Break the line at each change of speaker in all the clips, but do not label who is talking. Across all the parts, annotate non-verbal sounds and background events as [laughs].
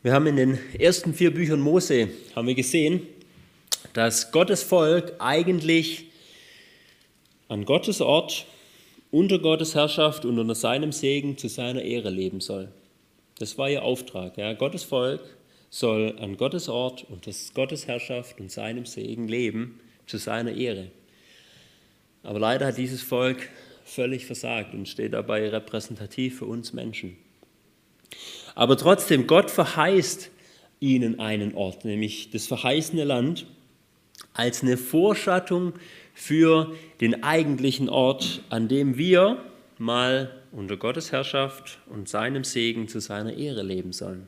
Wir haben in den ersten vier Büchern Mose haben wir gesehen, dass Gottes Volk eigentlich an Gottes Ort, unter Gottes Herrschaft und unter seinem Segen zu seiner Ehre leben soll. Das war ihr Auftrag. Ja. Gottes Volk soll an Gottes Ort, unter Gottes Herrschaft und seinem Segen leben, zu seiner Ehre. Aber leider hat dieses Volk völlig versagt und steht dabei repräsentativ für uns Menschen. Aber trotzdem, Gott verheißt ihnen einen Ort, nämlich das verheißene Land, als eine Vorschattung für den eigentlichen Ort, an dem wir mal unter Gottes Herrschaft und seinem Segen zu seiner Ehre leben sollen.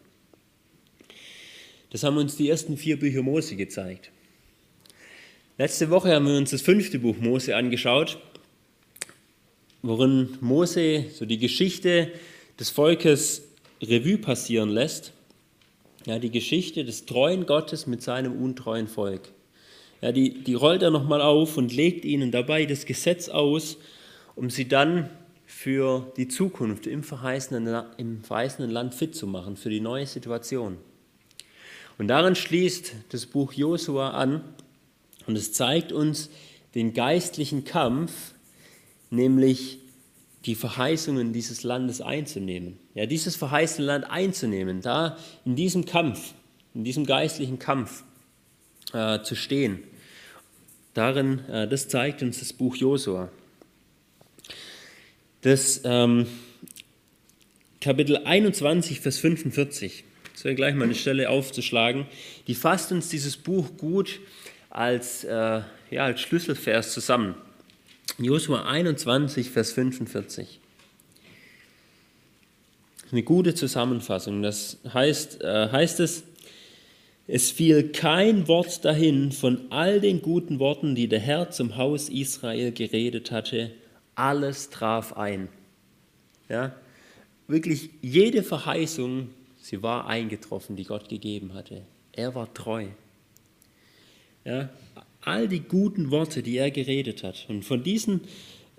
Das haben uns die ersten vier Bücher Mose gezeigt. Letzte Woche haben wir uns das fünfte Buch Mose angeschaut, worin Mose so die Geschichte des Volkes Revue passieren lässt, ja, die Geschichte des treuen Gottes mit seinem untreuen Volk. Ja, die, die rollt er nochmal auf und legt ihnen dabei das Gesetz aus, um sie dann für die Zukunft im verheißenen, im verheißenen Land fit zu machen, für die neue Situation. Und darin schließt das Buch Josua an und es zeigt uns den geistlichen Kampf, nämlich die Verheißungen dieses Landes einzunehmen. Ja, dieses verheißene Land einzunehmen, da in diesem Kampf, in diesem geistlichen Kampf äh, zu stehen. Darin, äh, das zeigt uns das Buch Josua. Das ähm, Kapitel 21, Vers 45, das wäre gleich mal eine Stelle aufzuschlagen, die fasst uns dieses Buch gut als, äh, ja, als Schlüsselvers zusammen. Josua 21, Vers 45. Eine gute Zusammenfassung. Das heißt, äh, heißt es, es fiel kein Wort dahin von all den guten Worten, die der Herr zum Haus Israel geredet hatte. Alles traf ein. Ja, wirklich jede Verheißung, sie war eingetroffen, die Gott gegeben hatte. Er war treu. Ja, all die guten Worte, die er geredet hat. Und von diesen,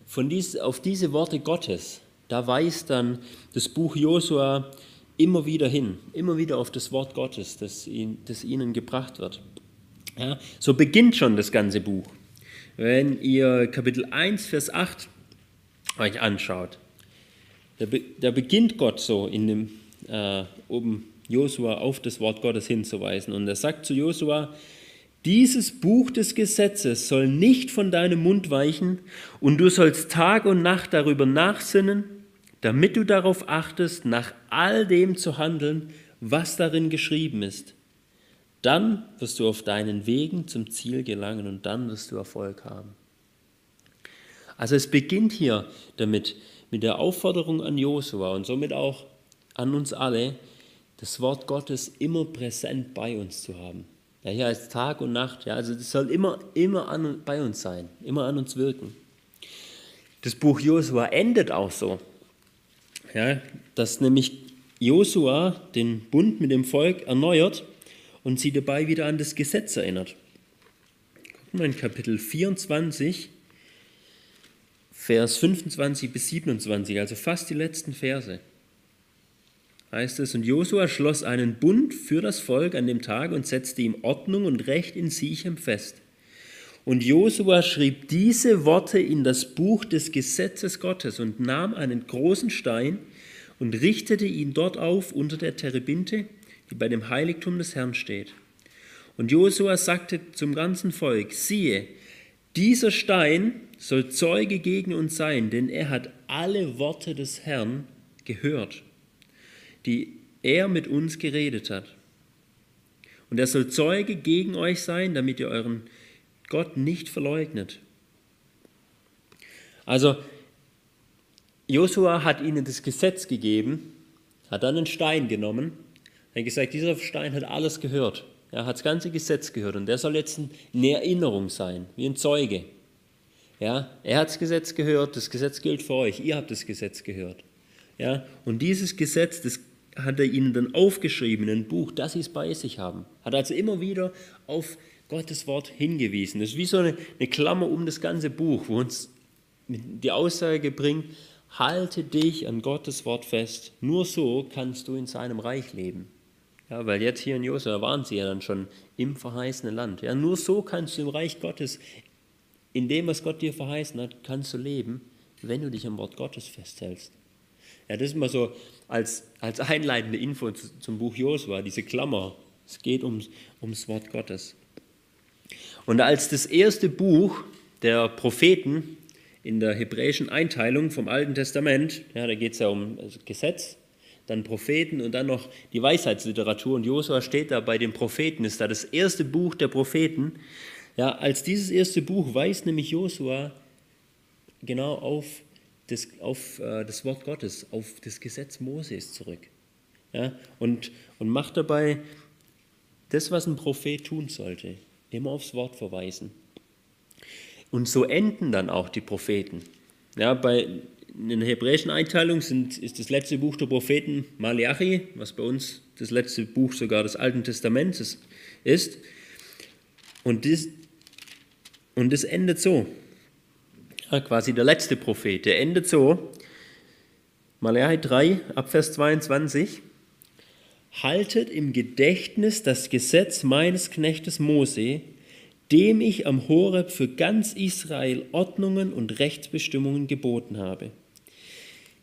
von dies, auf diese Worte Gottes, da weist dann das Buch Josua immer wieder hin, immer wieder auf das Wort Gottes, das, ihn, das ihnen gebracht wird. Ja, so beginnt schon das ganze Buch. Wenn ihr Kapitel 1, Vers 8 euch anschaut, da, be, da beginnt Gott so in dem, äh, um Josua auf das Wort Gottes hinzuweisen. Und er sagt zu Josua, dieses Buch des Gesetzes soll nicht von deinem Mund weichen, und du sollst Tag und Nacht darüber nachsinnen, damit du darauf achtest, nach all dem zu handeln, was darin geschrieben ist. Dann wirst du auf deinen Wegen zum Ziel gelangen und dann wirst du Erfolg haben. Also es beginnt hier damit, mit der Aufforderung an Josua und somit auch an uns alle, das Wort Gottes immer präsent bei uns zu haben. Ja, hier heißt Tag und Nacht. Ja, also das soll immer, immer an, bei uns sein, immer an uns wirken. Das Buch Josua endet auch so, ja, dass nämlich Josua den Bund mit dem Volk erneuert und sie dabei wieder an das Gesetz erinnert. Gucken wir in Kapitel 24, Vers 25 bis 27, also fast die letzten Verse heißt es, und Josua schloss einen Bund für das Volk an dem Tag und setzte ihm Ordnung und Recht in Sichem fest. Und Josua schrieb diese Worte in das Buch des Gesetzes Gottes und nahm einen großen Stein und richtete ihn dort auf unter der Terebinte, die bei dem Heiligtum des Herrn steht. Und Josua sagte zum ganzen Volk, siehe, dieser Stein soll Zeuge gegen uns sein, denn er hat alle Worte des Herrn gehört die er mit uns geredet hat. Und er soll Zeuge gegen euch sein, damit ihr euren Gott nicht verleugnet. Also, Josua hat ihnen das Gesetz gegeben, hat dann einen Stein genommen, hat gesagt, dieser Stein hat alles gehört. Er hat das ganze Gesetz gehört und der soll jetzt eine Erinnerung sein, wie ein Zeuge. Ja, er hat das Gesetz gehört, das Gesetz gilt für euch, ihr habt das Gesetz gehört. Ja, und dieses Gesetz, das hat er ihnen dann aufgeschrieben in ein Buch, dass sie es bei sich haben. Hat also immer wieder auf Gottes Wort hingewiesen. Das ist wie so eine, eine Klammer um das ganze Buch, wo uns die Aussage bringt, halte dich an Gottes Wort fest. Nur so kannst du in seinem Reich leben. Ja, weil jetzt hier in Josua waren sie ja dann schon im verheißenen Land. Ja, nur so kannst du im Reich Gottes, in dem, was Gott dir verheißen hat, kannst du leben, wenn du dich am Wort Gottes festhältst. Ja, das ist mal so als, als einleitende Info zum Buch Josua, diese Klammer. Es geht ums, ums Wort Gottes. Und als das erste Buch der Propheten in der hebräischen Einteilung vom Alten Testament, ja, da geht es ja um Gesetz, dann Propheten und dann noch die Weisheitsliteratur. Und Josua steht da bei den Propheten, ist da das erste Buch der Propheten. Ja, als dieses erste Buch weist nämlich Josua genau auf das, auf äh, das Wort Gottes, auf das Gesetz Moses zurück. Ja, und, und macht dabei das, was ein Prophet tun sollte, immer aufs Wort verweisen. Und so enden dann auch die Propheten. Ja, bei in der hebräischen Einteilung sind, ist das letzte Buch der Propheten Malachi, was bei uns das letzte Buch sogar des Alten Testaments ist. Und das, und das endet so. Ja, quasi der letzte Prophet, der endet so. Malachi 3, Abvers 22. Haltet im Gedächtnis das Gesetz meines Knechtes Mose, dem ich am Horeb für ganz Israel Ordnungen und Rechtsbestimmungen geboten habe.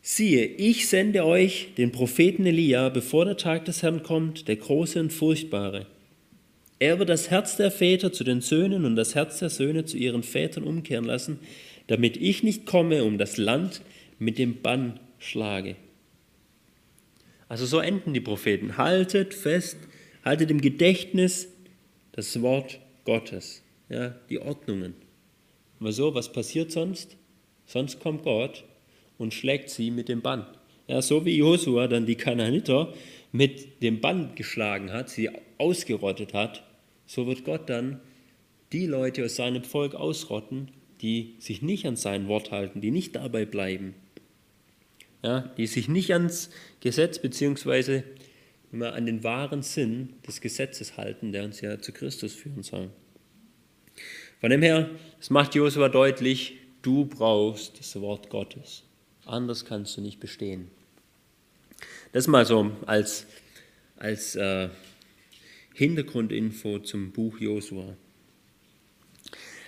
Siehe, ich sende euch den Propheten Elia, bevor der Tag des Herrn kommt, der große und furchtbare. Er wird das Herz der Väter zu den Söhnen und das Herz der Söhne zu ihren Vätern umkehren lassen, damit ich nicht komme, um das Land mit dem Bann schlage. Also so enden die Propheten. Haltet fest, haltet im Gedächtnis das Wort Gottes, ja, die Ordnungen. Aber so, was passiert sonst? Sonst kommt Gott und schlägt sie mit dem Bann. Ja, so wie Josua dann die Kanaaniter mit dem Bann geschlagen hat, sie ausgerottet hat, so wird Gott dann die Leute aus seinem Volk ausrotten, die sich nicht an sein Wort halten, die nicht dabei bleiben, ja, die sich nicht ans Gesetz bzw. an den wahren Sinn des Gesetzes halten, der uns ja zu Christus führen soll. Von dem her, es macht Josua deutlich, du brauchst das Wort Gottes. Anders kannst du nicht bestehen. Das mal so als, als äh, Hintergrundinfo zum Buch Josua.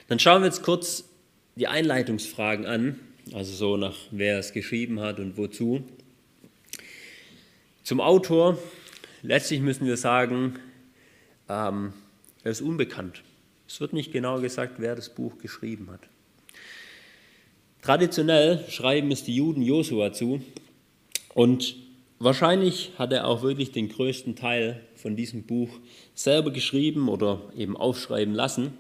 Dann schauen wir jetzt kurz die Einleitungsfragen an, also so nach wer es geschrieben hat und wozu. Zum Autor, letztlich müssen wir sagen, ähm, er ist unbekannt. Es wird nicht genau gesagt, wer das Buch geschrieben hat. Traditionell schreiben es die Juden Josua zu und wahrscheinlich hat er auch wirklich den größten Teil von diesem Buch selber geschrieben oder eben aufschreiben lassen.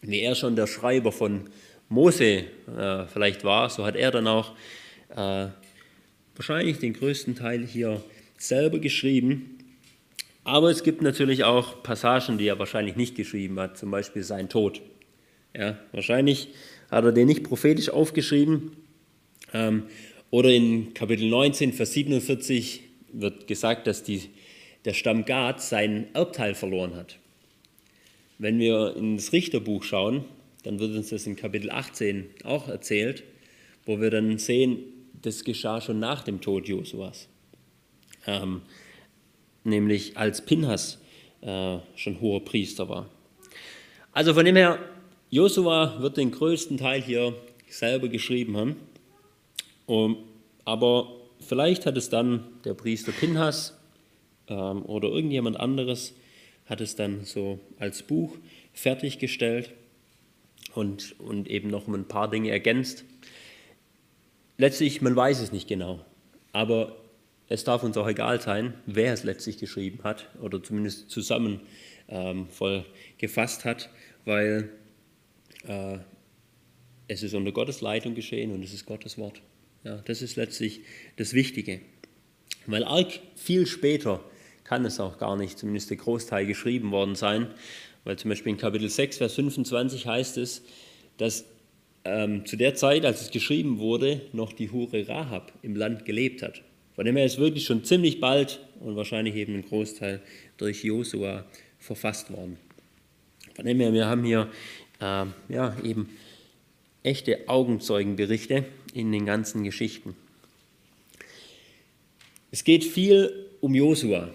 Wie er schon der Schreiber von Mose äh, vielleicht war, so hat er dann auch äh, wahrscheinlich den größten Teil hier selber geschrieben. Aber es gibt natürlich auch Passagen, die er wahrscheinlich nicht geschrieben hat, zum Beispiel sein Tod. Ja, wahrscheinlich hat er den nicht prophetisch aufgeschrieben. Ähm, oder in Kapitel 19, Vers 47 wird gesagt, dass die, der Stamm Gad sein Erbteil verloren hat. Wenn wir ins Richterbuch schauen, dann wird uns das in Kapitel 18 auch erzählt, wo wir dann sehen, das geschah schon nach dem Tod Josuas. Ähm, nämlich als Pinhas äh, schon hoher Priester war. Also von dem her, Josua wird den größten Teil hier selber geschrieben haben, um, aber vielleicht hat es dann der Priester Pinhas ähm, oder irgendjemand anderes hat es dann so als Buch fertiggestellt und, und eben noch ein paar Dinge ergänzt. Letztlich, man weiß es nicht genau, aber es darf uns auch egal sein, wer es letztlich geschrieben hat oder zumindest zusammen ähm, voll gefasst hat, weil äh, es ist unter Gottes Leitung geschehen und es ist Gottes Wort. Ja, das ist letztlich das Wichtige. Weil arg viel später kann es auch gar nicht, zumindest der Großteil geschrieben worden sein, weil zum Beispiel in Kapitel 6, Vers 25 heißt es, dass ähm, zu der Zeit, als es geschrieben wurde, noch die Hure Rahab im Land gelebt hat. Von dem her ist wirklich schon ziemlich bald und wahrscheinlich eben ein Großteil durch Josua verfasst worden. Von dem her, wir haben hier äh, ja, eben echte Augenzeugenberichte in den ganzen Geschichten. Es geht viel um Josua.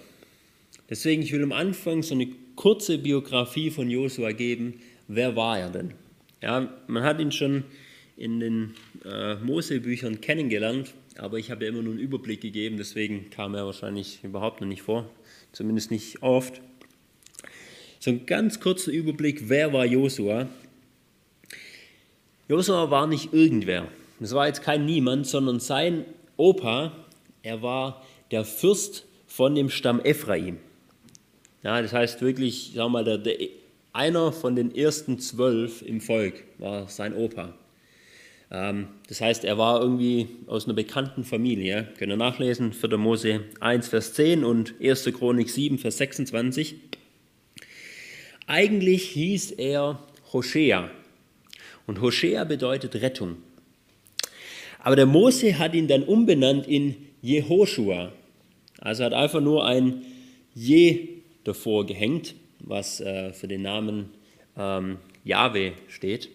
Deswegen, ich will am Anfang so eine kurze Biografie von Josua geben. Wer war er denn? Ja, man hat ihn schon in den äh, Mosebüchern kennengelernt, aber ich habe ja immer nur einen Überblick gegeben, deswegen kam er wahrscheinlich überhaupt noch nicht vor, zumindest nicht oft. So ein ganz kurzer Überblick, wer war Josua? Josua war nicht irgendwer. Das war jetzt kein Niemand, sondern sein Opa, er war der Fürst von dem Stamm Ephraim. Ja, das heißt wirklich, sag mal, der, der, einer von den ersten zwölf im Volk war sein Opa. Ähm, das heißt, er war irgendwie aus einer bekannten Familie. Könnt ihr nachlesen, 4. Mose 1, Vers 10 und 1. Chronik 7, Vers 26. Eigentlich hieß er Hoshea. Und Hoshea bedeutet Rettung. Aber der Mose hat ihn dann umbenannt in Jehoshua. Also hat einfach nur ein Je davor gehängt, was äh, für den Namen ähm, Jahwe steht.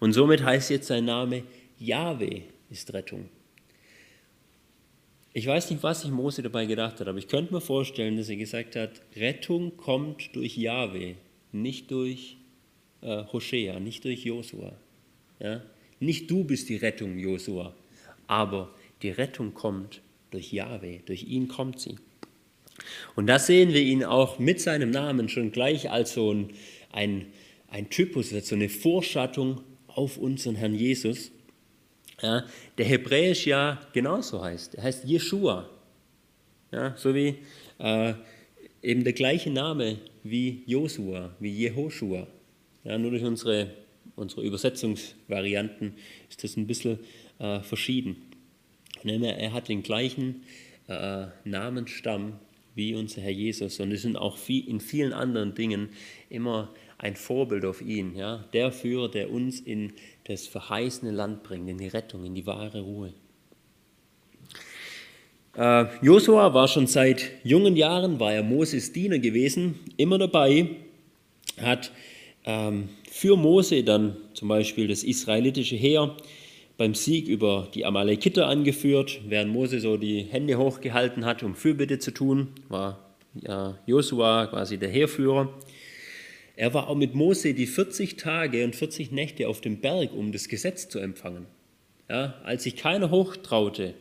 Und somit heißt jetzt sein Name Jahwe ist Rettung. Ich weiß nicht, was sich Mose dabei gedacht hat, aber ich könnte mir vorstellen, dass er gesagt hat, Rettung kommt durch Jahwe, nicht durch äh, Hoshea, nicht durch Josua. Ja? Nicht du bist die Rettung, Josua, aber die Rettung kommt durch Jahwe, durch ihn kommt sie. Und da sehen wir ihn auch mit seinem Namen schon gleich als so ein, ein, ein Typus, so eine Vorschattung auf unseren Herrn Jesus, ja, der hebräisch ja genauso heißt. Er heißt Jeshua. Ja, so wie äh, eben der gleiche Name wie Josua, wie Jehoshua. Ja, nur durch unsere, unsere Übersetzungsvarianten ist das ein bisschen äh, verschieden. Er hat den gleichen äh, Namensstamm wie unser Herr Jesus und es sind auch in vielen anderen Dingen immer ein Vorbild auf ihn. Ja? Der Führer, der uns in das verheißene Land bringt, in die Rettung, in die wahre Ruhe. Äh, Josua war schon seit jungen Jahren, war er Moses Diener gewesen, immer dabei, hat ähm, für Mose dann zum Beispiel das israelitische Heer beim Sieg über die Amalekiter angeführt, während Mose so die Hände hochgehalten hat, um Fürbitte zu tun, war Josua quasi der Heerführer. Er war auch mit Mose die 40 Tage und 40 Nächte auf dem Berg, um das Gesetz zu empfangen. Ja, als sich keiner hochtraute,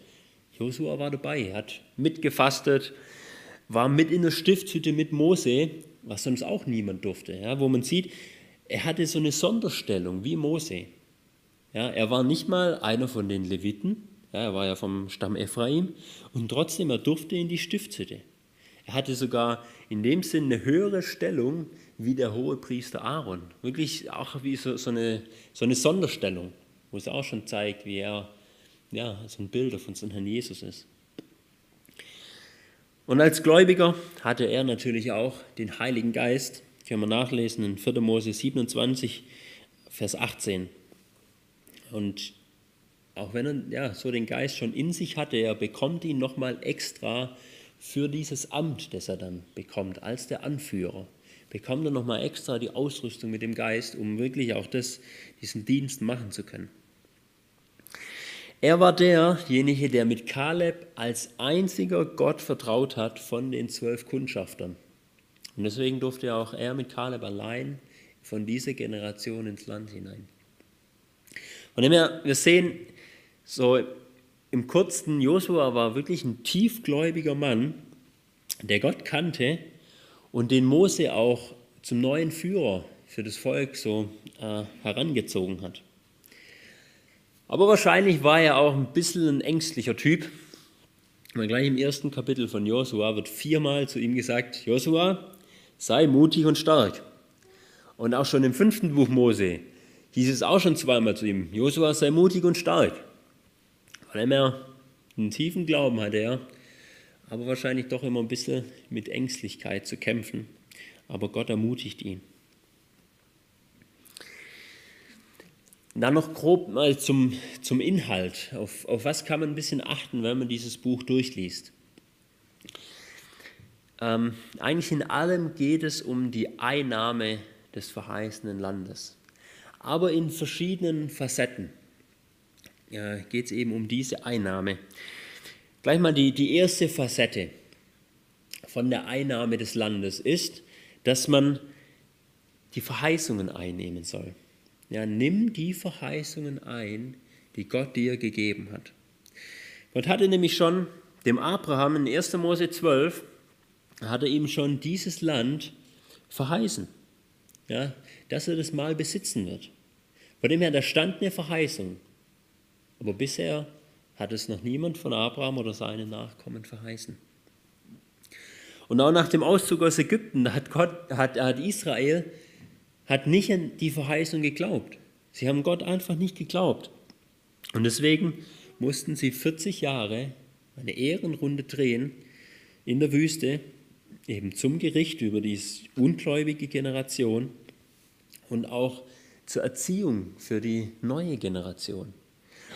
Josua war dabei, hat mitgefastet, war mit in der Stiftshütte mit Mose, was sonst auch niemand durfte. Ja, wo man sieht, er hatte so eine Sonderstellung wie Mose. Ja, er war nicht mal einer von den Leviten, ja, er war ja vom Stamm Ephraim, und trotzdem, er durfte in die Stiftshütte. Er hatte sogar in dem Sinn eine höhere Stellung wie der hohe Priester Aaron. Wirklich auch wie so, so, eine, so eine Sonderstellung, wo es auch schon zeigt, wie er ja, so ein Bild von seinem Herrn Jesus ist. Und als Gläubiger hatte er natürlich auch den Heiligen Geist. Können wir nachlesen in 4. Mose 27, Vers 18. Und auch wenn er ja, so den Geist schon in sich hatte, er bekommt ihn nochmal extra für dieses Amt, das er dann bekommt, als der Anführer bekommt er nochmal extra die Ausrüstung mit dem Geist, um wirklich auch das, diesen Dienst machen zu können. Er war derjenige, der mit Kaleb als einziger Gott vertraut hat von den zwölf Kundschaftern. Und deswegen durfte auch er mit Kaleb allein von dieser Generation ins Land hinein. Und wir sehen so im kurzen, Josua war wirklich ein tiefgläubiger Mann, der Gott kannte und den Mose auch zum neuen Führer für das Volk so äh, herangezogen hat. Aber wahrscheinlich war er auch ein bisschen ein ängstlicher Typ. Und gleich im ersten Kapitel von Josua wird viermal zu ihm gesagt, Josua, sei mutig und stark. Und auch schon im fünften Buch Mose hieß es auch schon zweimal zu ihm, Josua, sei mutig und stark. Weil er einen tiefen Glauben hatte er, aber wahrscheinlich doch immer ein bisschen mit Ängstlichkeit zu kämpfen. Aber Gott ermutigt ihn. Dann noch grob mal zum, zum Inhalt. Auf, auf was kann man ein bisschen achten, wenn man dieses Buch durchliest? Ähm, eigentlich in allem geht es um die Einnahme des verheißenen Landes. Aber in verschiedenen Facetten äh, geht es eben um diese Einnahme. Gleich mal die, die erste Facette. von der Einnahme des Landes ist, dass man die Verheißungen einnehmen soll. Ja, nimm die Verheißungen ein, die Gott dir gegeben hat. Gott hatte nämlich schon dem Abraham in 1. Mose 12, hat er ihm schon dieses Land verheißen, ja, dass er das mal besitzen wird. Von dem her, da stand eine Verheißung. Aber bisher hat es noch niemand von Abraham oder seinen Nachkommen verheißen. Und auch nach dem Auszug aus Ägypten hat, Gott, hat, hat Israel hat nicht an die Verheißung geglaubt. Sie haben Gott einfach nicht geglaubt. Und deswegen mussten sie 40 Jahre eine Ehrenrunde drehen in der Wüste, eben zum Gericht über diese ungläubige Generation und auch zur Erziehung für die neue Generation.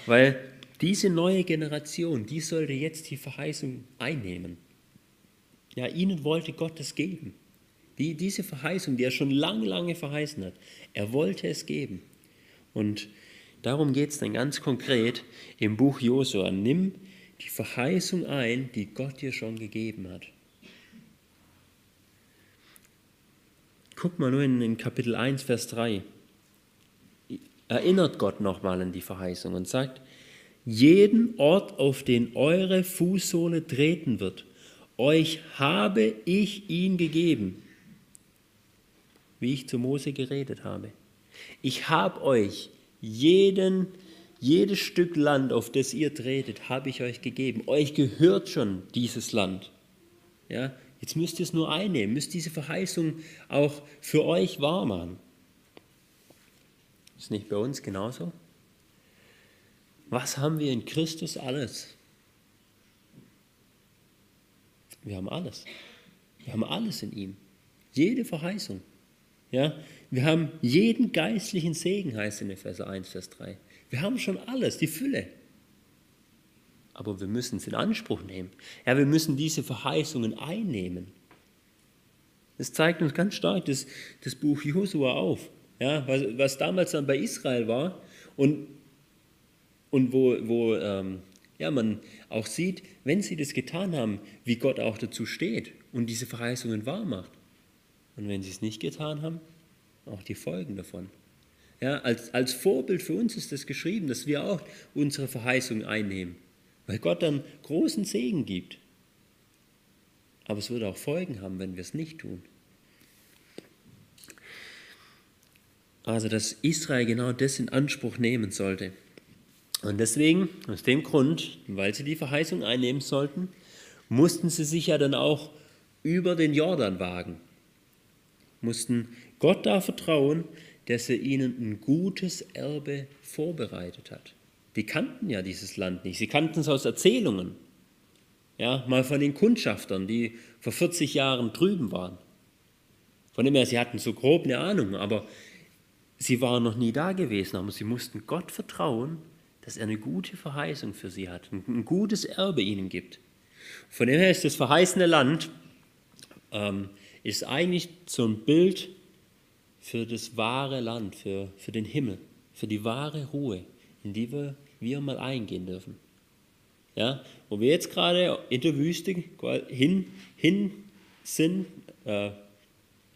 Weil diese neue Generation, die sollte jetzt die Verheißung einnehmen. Ja, ihnen wollte Gott es geben. Die, diese Verheißung, die er schon lange, lange verheißen hat, er wollte es geben. Und darum geht es dann ganz konkret im Buch Josua. Nimm die Verheißung ein, die Gott dir schon gegeben hat. Guck mal nur in, in Kapitel 1, Vers 3. Erinnert Gott nochmal an die Verheißung und sagt, jeden Ort, auf den eure Fußsohle treten wird, euch habe ich ihn gegeben, wie ich zu Mose geredet habe. Ich habe euch jeden, jedes Stück Land, auf das ihr tretet, habe ich euch gegeben. Euch gehört schon dieses Land. Ja, jetzt müsst ihr es nur einnehmen, müsst diese Verheißung auch für euch wahr machen. Ist nicht bei uns genauso? Was haben wir in Christus alles? Wir haben alles. Wir haben alles in ihm. Jede Verheißung. Ja, wir haben jeden geistlichen Segen, heißt in Epheser 1, Vers 3. Wir haben schon alles, die Fülle. Aber wir müssen es in Anspruch nehmen. Ja, wir müssen diese Verheißungen einnehmen. Das zeigt uns ganz stark das, das Buch Josua auf. Ja, was, was damals dann bei Israel war und, und wo, wo ähm, ja, man auch sieht, wenn sie das getan haben, wie Gott auch dazu steht und diese Verheißungen wahr macht. Und wenn sie es nicht getan haben, auch die Folgen davon. Ja, als, als Vorbild für uns ist das geschrieben, dass wir auch unsere Verheißung einnehmen, weil Gott dann großen Segen gibt. Aber es wird auch Folgen haben, wenn wir es nicht tun. Also, dass Israel genau das in Anspruch nehmen sollte. Und deswegen, aus dem Grund, weil sie die Verheißung einnehmen sollten, mussten sie sich ja dann auch über den Jordan wagen mussten Gott da vertrauen, dass er ihnen ein gutes Erbe vorbereitet hat. Die kannten ja dieses Land nicht. Sie kannten es aus Erzählungen. Ja, mal von den Kundschaftern, die vor 40 Jahren drüben waren. Von dem her, sie hatten so grob eine Ahnung, aber sie waren noch nie da gewesen. Aber sie mussten Gott vertrauen, dass er eine gute Verheißung für sie hat, ein gutes Erbe ihnen gibt. Von dem her ist das verheißene Land ähm, ist eigentlich so ein Bild für das wahre Land, für, für den Himmel, für die wahre Ruhe, in die wir, wir mal eingehen dürfen. Ja, wo wir jetzt gerade in der Wüste hin, hin sind, äh,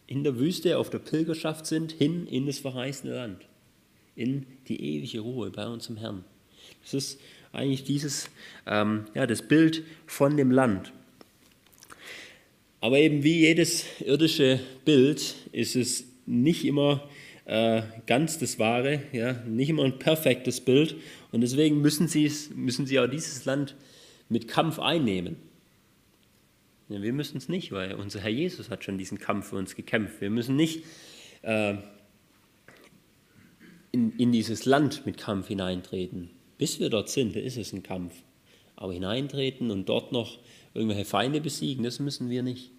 in der Wüste auf der Pilgerschaft sind, hin in das verheißene Land, in die ewige Ruhe bei unserem Herrn. Das ist eigentlich dieses, ähm, ja, das Bild von dem Land. Aber eben wie jedes irdische Bild ist es nicht immer äh, ganz das Wahre, ja, nicht immer ein perfektes Bild. Und deswegen müssen sie, müssen sie auch dieses Land mit Kampf einnehmen. Ja, wir müssen es nicht, weil unser Herr Jesus hat schon diesen Kampf für uns gekämpft. Wir müssen nicht äh, in, in dieses Land mit Kampf hineintreten. Bis wir dort sind, ist es ein Kampf. Aber hineintreten und dort noch irgendwelche Feinde besiegen, das müssen wir nicht.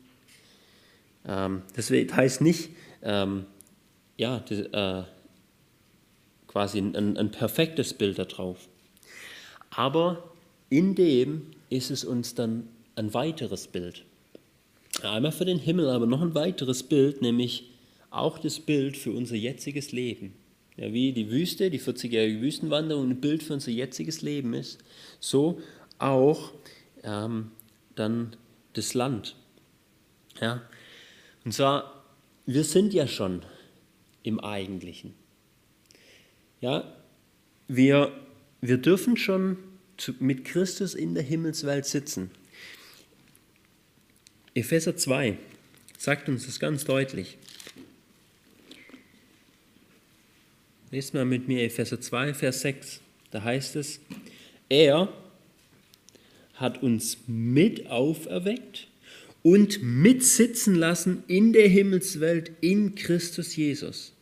Ähm, das heißt nicht, ähm, ja, das, äh, quasi ein, ein perfektes Bild darauf. Aber in dem ist es uns dann ein weiteres Bild. Einmal für den Himmel, aber noch ein weiteres Bild, nämlich auch das Bild für unser jetziges Leben. Ja, wie die Wüste, die 40-jährige Wüstenwanderung ein Bild für unser jetziges Leben ist, so auch ähm, dann das Land. Ja? Und zwar, wir sind ja schon im Eigentlichen. Ja, wir, wir dürfen schon zu, mit Christus in der Himmelswelt sitzen. Epheser 2 sagt uns das ganz deutlich. Lest mal mit mir Epheser 2, Vers 6. Da heißt es, er hat uns mit auferweckt und mitsitzen lassen in der Himmelswelt in Christus Jesus.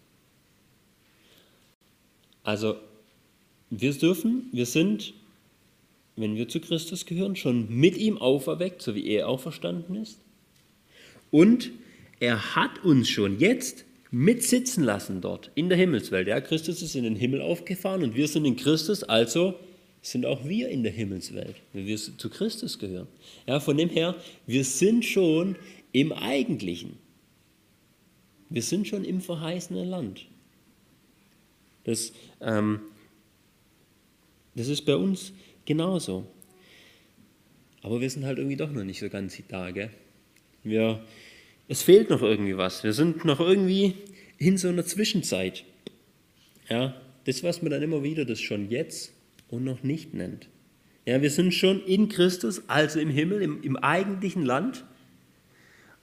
Also wir dürfen, wir sind, wenn wir zu Christus gehören, schon mit ihm auferweckt, so wie er auferstanden ist. Und er hat uns schon jetzt mitsitzen lassen dort in der Himmelswelt. Ja, Christus ist in den Himmel aufgefahren und wir sind in Christus, also sind auch wir in der Himmelswelt, wenn wir zu Christus gehören. Ja, von dem her, wir sind schon im Eigentlichen. Wir sind schon im verheißenen Land. Das, ähm, das ist bei uns genauso. Aber wir sind halt irgendwie doch noch nicht so ganz da. Gell? Wir, es fehlt noch irgendwie was. Wir sind noch irgendwie in so einer Zwischenzeit. Ja, das, was man dann immer wieder das schon jetzt und noch nicht nennt. Ja, wir sind schon in Christus, also im Himmel, im, im eigentlichen Land,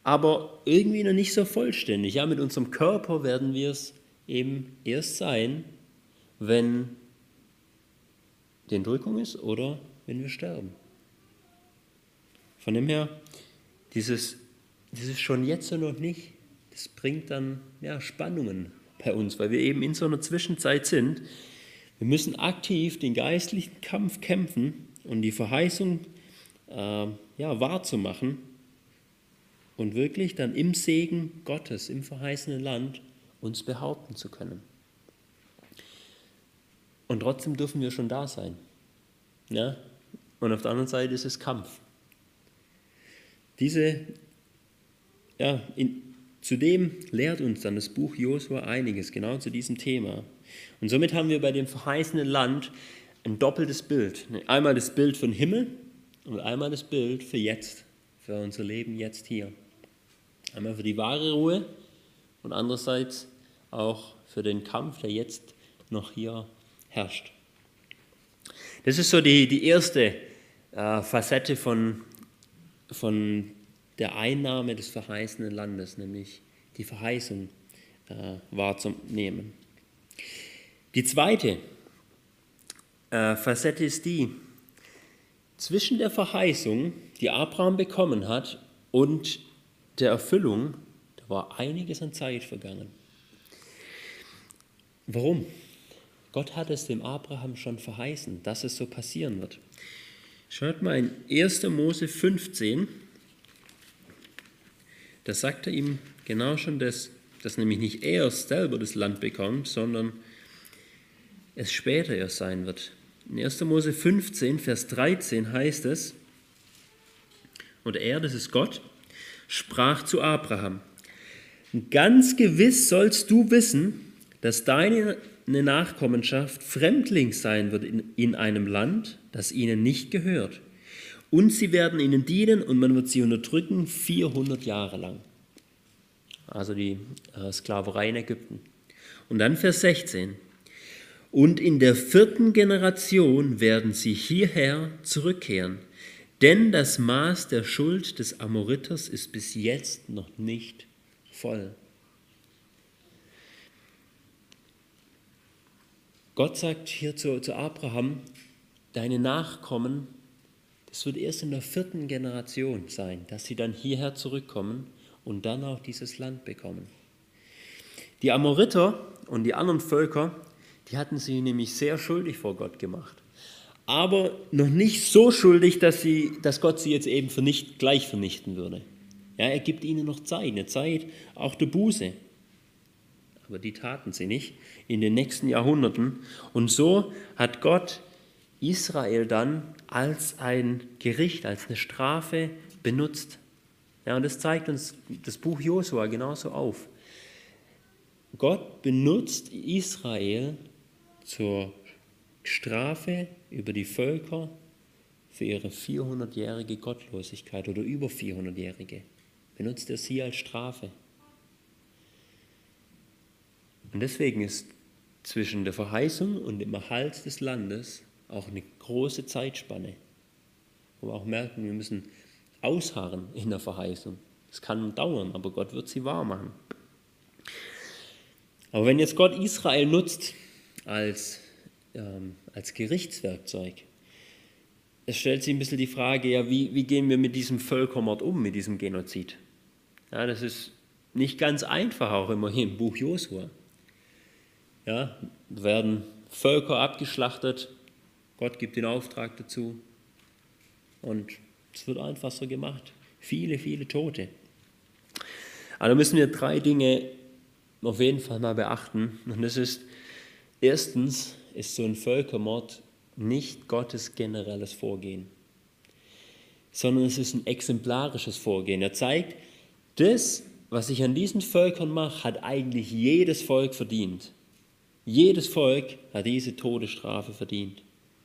aber irgendwie noch nicht so vollständig. Ja, mit unserem Körper werden wir es eben erst sein, wenn die Entrückung ist oder wenn wir sterben. Von dem her, dieses, dieses schon jetzt und noch nicht, das bringt dann ja, Spannungen bei uns, weil wir eben in so einer Zwischenzeit sind, wir müssen aktiv den geistlichen Kampf kämpfen und die Verheißung äh, ja, wahrzumachen und wirklich dann im Segen Gottes, im verheißenen Land uns behaupten zu können. Und trotzdem dürfen wir schon da sein. Ja? Und auf der anderen Seite ist es Kampf. Diese, ja, in, zudem lehrt uns dann das Buch Josua einiges, genau zu diesem Thema. Und somit haben wir bei dem verheißenen Land ein doppeltes Bild. Einmal das Bild von Himmel und einmal das Bild für jetzt, für unser Leben jetzt hier. Einmal für die wahre Ruhe und andererseits auch für den Kampf, der jetzt noch hier herrscht. Das ist so die, die erste äh, Facette von, von der Einnahme des verheißenen Landes, nämlich die Verheißung äh, wahrzunehmen. Die zweite äh, Facette ist die, zwischen der Verheißung, die Abraham bekommen hat, und der Erfüllung, da war einiges an Zeit vergangen. Warum? Gott hat es dem Abraham schon verheißen, dass es so passieren wird. Schaut mal in 1. Mose 15, da sagt er ihm genau schon das, dass nämlich nicht er selber das Land bekommt, sondern es später erst sein wird. In 1. Mose 15, Vers 13 heißt es, und er, das ist Gott, sprach zu Abraham, ganz gewiss sollst du wissen, dass deine Nachkommenschaft Fremdling sein wird in, in einem Land, das ihnen nicht gehört. Und sie werden ihnen dienen und man wird sie unterdrücken 400 Jahre lang. Also die äh, Sklaverei in Ägypten. Und dann Vers 16. Und in der vierten Generation werden sie hierher zurückkehren, denn das Maß der Schuld des Amoriters ist bis jetzt noch nicht voll. Gott sagt hier zu, zu Abraham, deine Nachkommen, das wird erst in der vierten Generation sein, dass sie dann hierher zurückkommen und dann auch dieses Land bekommen. Die Amoriter und die anderen Völker, die hatten sie nämlich sehr schuldig vor Gott gemacht. Aber noch nicht so schuldig, dass, sie, dass Gott sie jetzt eben vernicht, gleich vernichten würde. Ja, er gibt ihnen noch Zeit, eine Zeit auch der Buße. Aber die taten sie nicht in den nächsten Jahrhunderten. Und so hat Gott Israel dann als ein Gericht, als eine Strafe benutzt. Ja, und das zeigt uns das Buch Josua genauso auf. Gott benutzt Israel zur Strafe über die Völker für ihre 400-jährige Gottlosigkeit oder über 400-jährige. benutzt er sie als Strafe. Und deswegen ist zwischen der Verheißung und dem Erhalt des Landes auch eine große Zeitspanne, wo wir auch merken, wir müssen ausharren in der Verheißung. Es kann dauern, aber Gott wird sie wahr machen. Aber wenn jetzt Gott Israel nutzt als, ähm, als Gerichtswerkzeug, es stellt sich ein bisschen die Frage, ja, wie, wie gehen wir mit diesem Völkermord um, mit diesem Genozid? Ja, das ist nicht ganz einfach, auch immer hier im Buch Josua. Ja, werden Völker abgeschlachtet, Gott gibt den Auftrag dazu und es wird einfach so gemacht. Viele, viele Tote. Da müssen wir drei Dinge auf jeden Fall mal beachten. Und das ist, erstens ist so ein Völkermord nicht Gottes generelles Vorgehen, sondern es ist ein exemplarisches Vorgehen. Er zeigt, das, was ich an diesen Völkern mache, hat eigentlich jedes Volk verdient. Jedes Volk hat diese Todesstrafe verdient.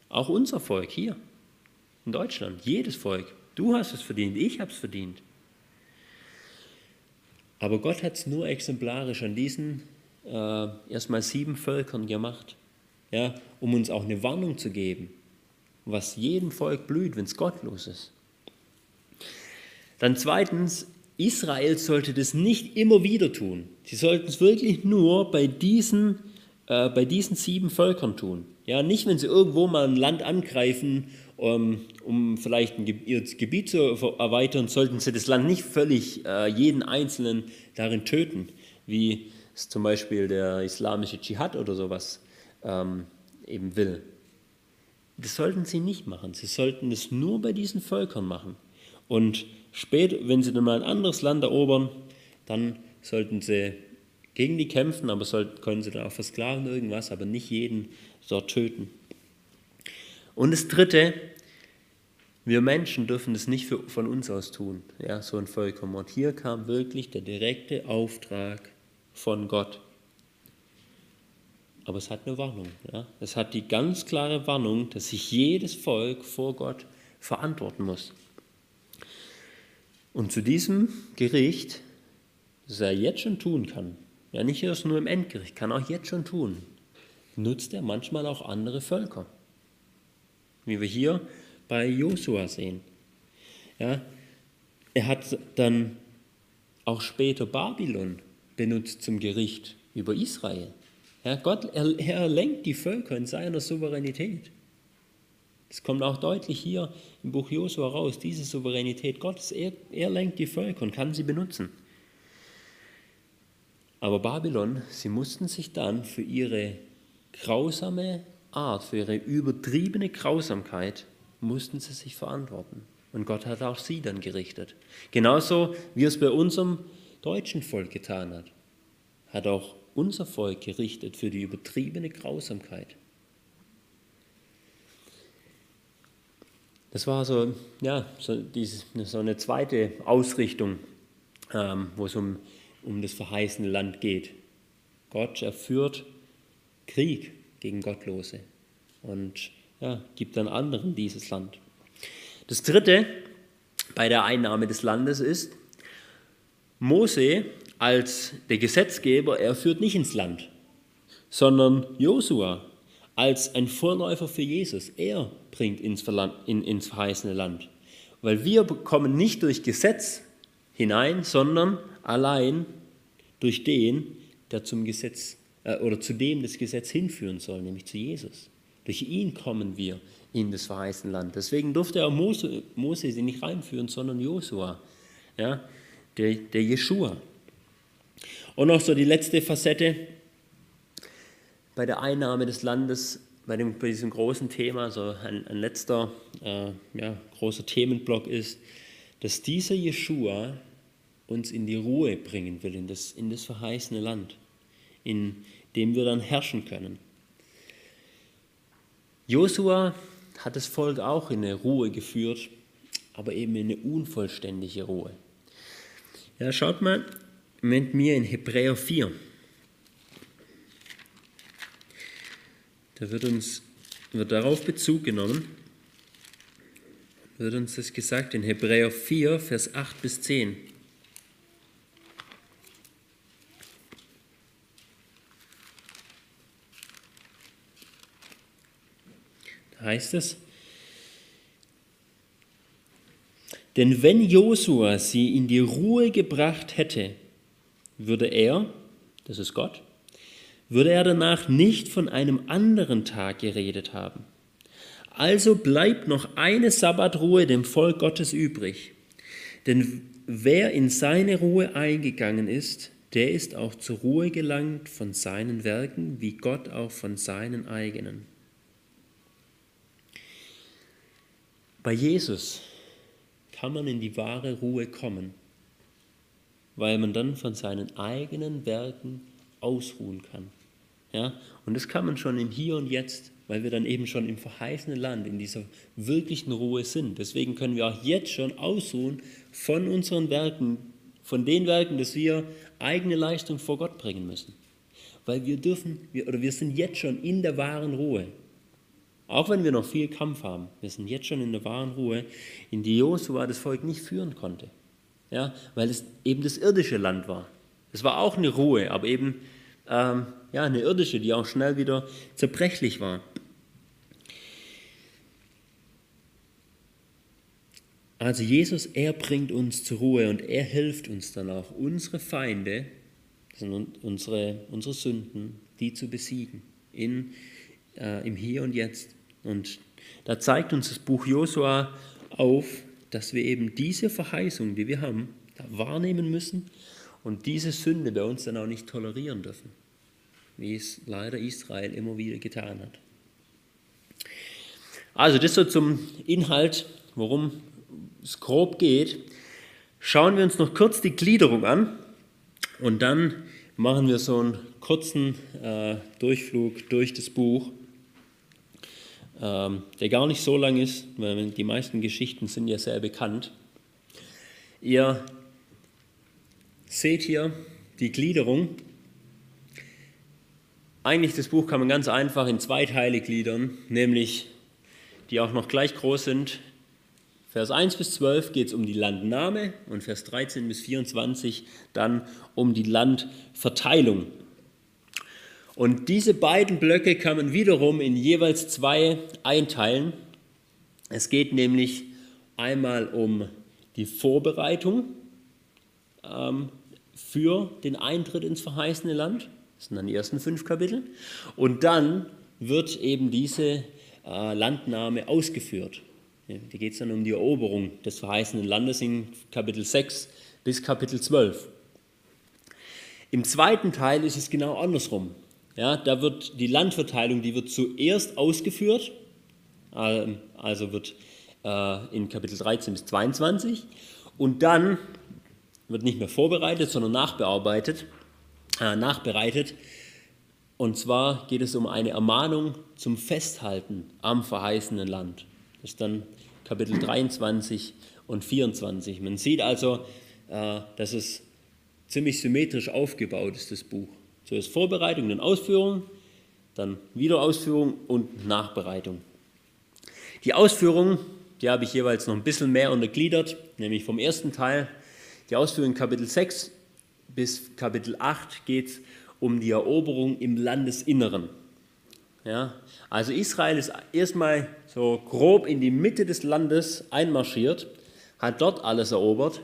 Auch unser Volk hier in Deutschland, jedes Volk. Du hast es verdient, ich habe es verdient. Aber Gott hat es nur exemplarisch an diesen äh, erstmal sieben Völkern gemacht, ja, um uns auch eine Warnung zu geben, was jedem Volk blüht, wenn es gottlos ist. Dann zweitens, Israel sollte das nicht immer wieder tun. Sie sollten es wirklich nur bei diesen, äh, bei diesen sieben Völkern tun. Ja, nicht, wenn sie irgendwo mal ein Land angreifen um, um vielleicht ein, ihr Gebiet zu erweitern, sollten sie das Land nicht völlig äh, jeden Einzelnen darin töten, wie es zum Beispiel der islamische Dschihad oder sowas ähm, eben will. Das sollten sie nicht machen. Sie sollten es nur bei diesen Völkern machen. Und später, wenn sie dann mal ein anderes Land erobern, dann sollten sie gegen die kämpfen, aber sollten, können sie dann auch versklaven irgendwas, aber nicht jeden dort töten. Und das Dritte, wir Menschen dürfen es nicht für, von uns aus tun, ja, so ein Völkermord. Hier kam wirklich der direkte Auftrag von Gott. Aber es hat eine Warnung. Ja. Es hat die ganz klare Warnung, dass sich jedes Volk vor Gott verantworten muss. Und zu diesem Gericht, das er jetzt schon tun kann, ja nicht erst nur im Endgericht, kann auch jetzt schon tun, nutzt er manchmal auch andere Völker wie wir hier bei Josua sehen. Ja, er hat dann auch später Babylon benutzt zum Gericht über Israel. Ja, Gott, er, er lenkt die Völker in seiner Souveränität. Das kommt auch deutlich hier im Buch Josua raus, diese Souveränität Gottes. Er, er lenkt die Völker und kann sie benutzen. Aber Babylon, sie mussten sich dann für ihre grausame Art, für ihre übertriebene Grausamkeit mussten sie sich verantworten. Und Gott hat auch sie dann gerichtet. Genauso wie es bei unserem deutschen Volk getan hat, hat auch unser Volk gerichtet für die übertriebene Grausamkeit. Das war so, ja, so, diese, so eine zweite Ausrichtung, ähm, wo es um, um das verheißene Land geht. Gott erführt Krieg gegen Gottlose und ja, gibt dann anderen dieses Land. Das dritte bei der Einnahme des Landes ist, Mose als der Gesetzgeber, er führt nicht ins Land, sondern Josua als ein Vorläufer für Jesus, er bringt ins, in, ins verheißene Land. Weil wir kommen nicht durch Gesetz hinein, sondern allein durch den, der zum Gesetz äh, oder zu dem das Gesetz hinführen soll, nämlich zu Jesus. Durch ihn kommen wir in das verheißene Land. Deswegen durfte er Mose, Mose sie nicht reinführen, sondern Josua, ja, der, der Jeshua. Und noch so die letzte Facette bei der Einnahme des Landes, bei, dem, bei diesem großen Thema, so ein, ein letzter äh, ja, großer Themenblock ist, dass dieser Jeshua uns in die Ruhe bringen will, in das, in das verheißene Land, in dem wir dann herrschen können. Josua hat das Volk auch in eine Ruhe geführt, aber eben in eine unvollständige Ruhe. Ja, schaut mal mit mir in Hebräer 4. Da wird uns wird darauf Bezug genommen, wird uns das gesagt in Hebräer 4, Vers 8 bis 10. heißt es, denn wenn Josua sie in die Ruhe gebracht hätte, würde er, das ist Gott, würde er danach nicht von einem anderen Tag geredet haben. Also bleibt noch eine Sabbatruhe dem Volk Gottes übrig. Denn wer in seine Ruhe eingegangen ist, der ist auch zur Ruhe gelangt von seinen Werken, wie Gott auch von seinen eigenen. Bei Jesus kann man in die wahre Ruhe kommen, weil man dann von seinen eigenen Werken ausruhen kann. Ja? Und das kann man schon im Hier und Jetzt, weil wir dann eben schon im verheißenen Land, in dieser wirklichen Ruhe sind. Deswegen können wir auch jetzt schon ausruhen von unseren Werken, von den Werken, dass wir eigene Leistung vor Gott bringen müssen. Weil wir dürfen, wir, oder wir sind jetzt schon in der wahren Ruhe. Auch wenn wir noch viel Kampf haben, wir sind jetzt schon in der wahren Ruhe, in die Josua das Volk nicht führen konnte. Ja, weil es eben das irdische Land war. Es war auch eine Ruhe, aber eben ähm, ja, eine irdische, die auch schnell wieder zerbrechlich war. Also Jesus, er bringt uns zur Ruhe und er hilft uns dann auch, unsere Feinde, das sind unsere, unsere Sünden, die zu besiegen, in, äh, im Hier und Jetzt. Und da zeigt uns das Buch Josua auf, dass wir eben diese Verheißung, die wir haben, wahrnehmen müssen und diese Sünde bei uns dann auch nicht tolerieren dürfen, wie es leider Israel immer wieder getan hat. Also das so zum Inhalt, worum es grob geht. Schauen wir uns noch kurz die Gliederung an und dann machen wir so einen kurzen äh, Durchflug durch das Buch, der gar nicht so lang ist, weil die meisten Geschichten sind ja sehr bekannt. Ihr seht hier die Gliederung. Eigentlich das Buch kann man ganz einfach in zwei Teile gliedern, nämlich die auch noch gleich groß sind. Vers 1 bis 12 geht es um die Landnahme und Vers 13 bis 24 dann um die Landverteilung. Und diese beiden Blöcke kann man wiederum in jeweils zwei einteilen. Es geht nämlich einmal um die Vorbereitung ähm, für den Eintritt ins verheißene Land. Das sind dann die ersten fünf Kapitel. Und dann wird eben diese äh, Landnahme ausgeführt. Ja, da geht es dann um die Eroberung des verheißenen Landes in Kapitel 6 bis Kapitel 12. Im zweiten Teil ist es genau andersrum. Ja, da wird die Landverteilung, die wird zuerst ausgeführt, ähm, also wird äh, in Kapitel 13 bis 22 und dann wird nicht mehr vorbereitet, sondern nachbearbeitet, äh, nachbereitet. Und zwar geht es um eine Ermahnung zum Festhalten am verheißenen Land. Das ist dann Kapitel 23 und 24. Man sieht also, äh, dass es ziemlich symmetrisch aufgebaut ist, das Buch. Zuerst Vorbereitung, dann Ausführung, dann Wiederausführung und Nachbereitung. Die Ausführung, die habe ich jeweils noch ein bisschen mehr untergliedert, nämlich vom ersten Teil die Ausführung Kapitel 6 bis Kapitel 8 geht es um die Eroberung im Landesinneren. Ja, also Israel ist erstmal so grob in die Mitte des Landes einmarschiert, hat dort alles erobert.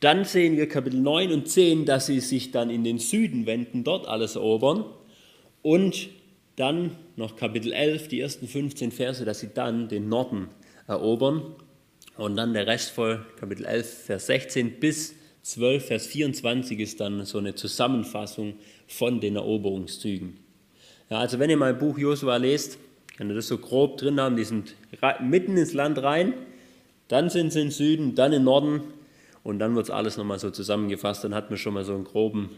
Dann sehen wir Kapitel 9 und 10, dass sie sich dann in den Süden wenden, dort alles erobern. Und dann noch Kapitel 11, die ersten 15 Verse, dass sie dann den Norden erobern. Und dann der Rest voll, Kapitel 11, Vers 16 bis 12, Vers 24 ist dann so eine Zusammenfassung von den Eroberungszügen. Ja, also wenn ihr mal Buch Josua lest, könnt ihr das so grob drin haben, die sind mitten ins Land rein, dann sind sie im Süden, dann im Norden und dann wird es alles nochmal so zusammengefasst. Dann hat man schon mal so einen groben,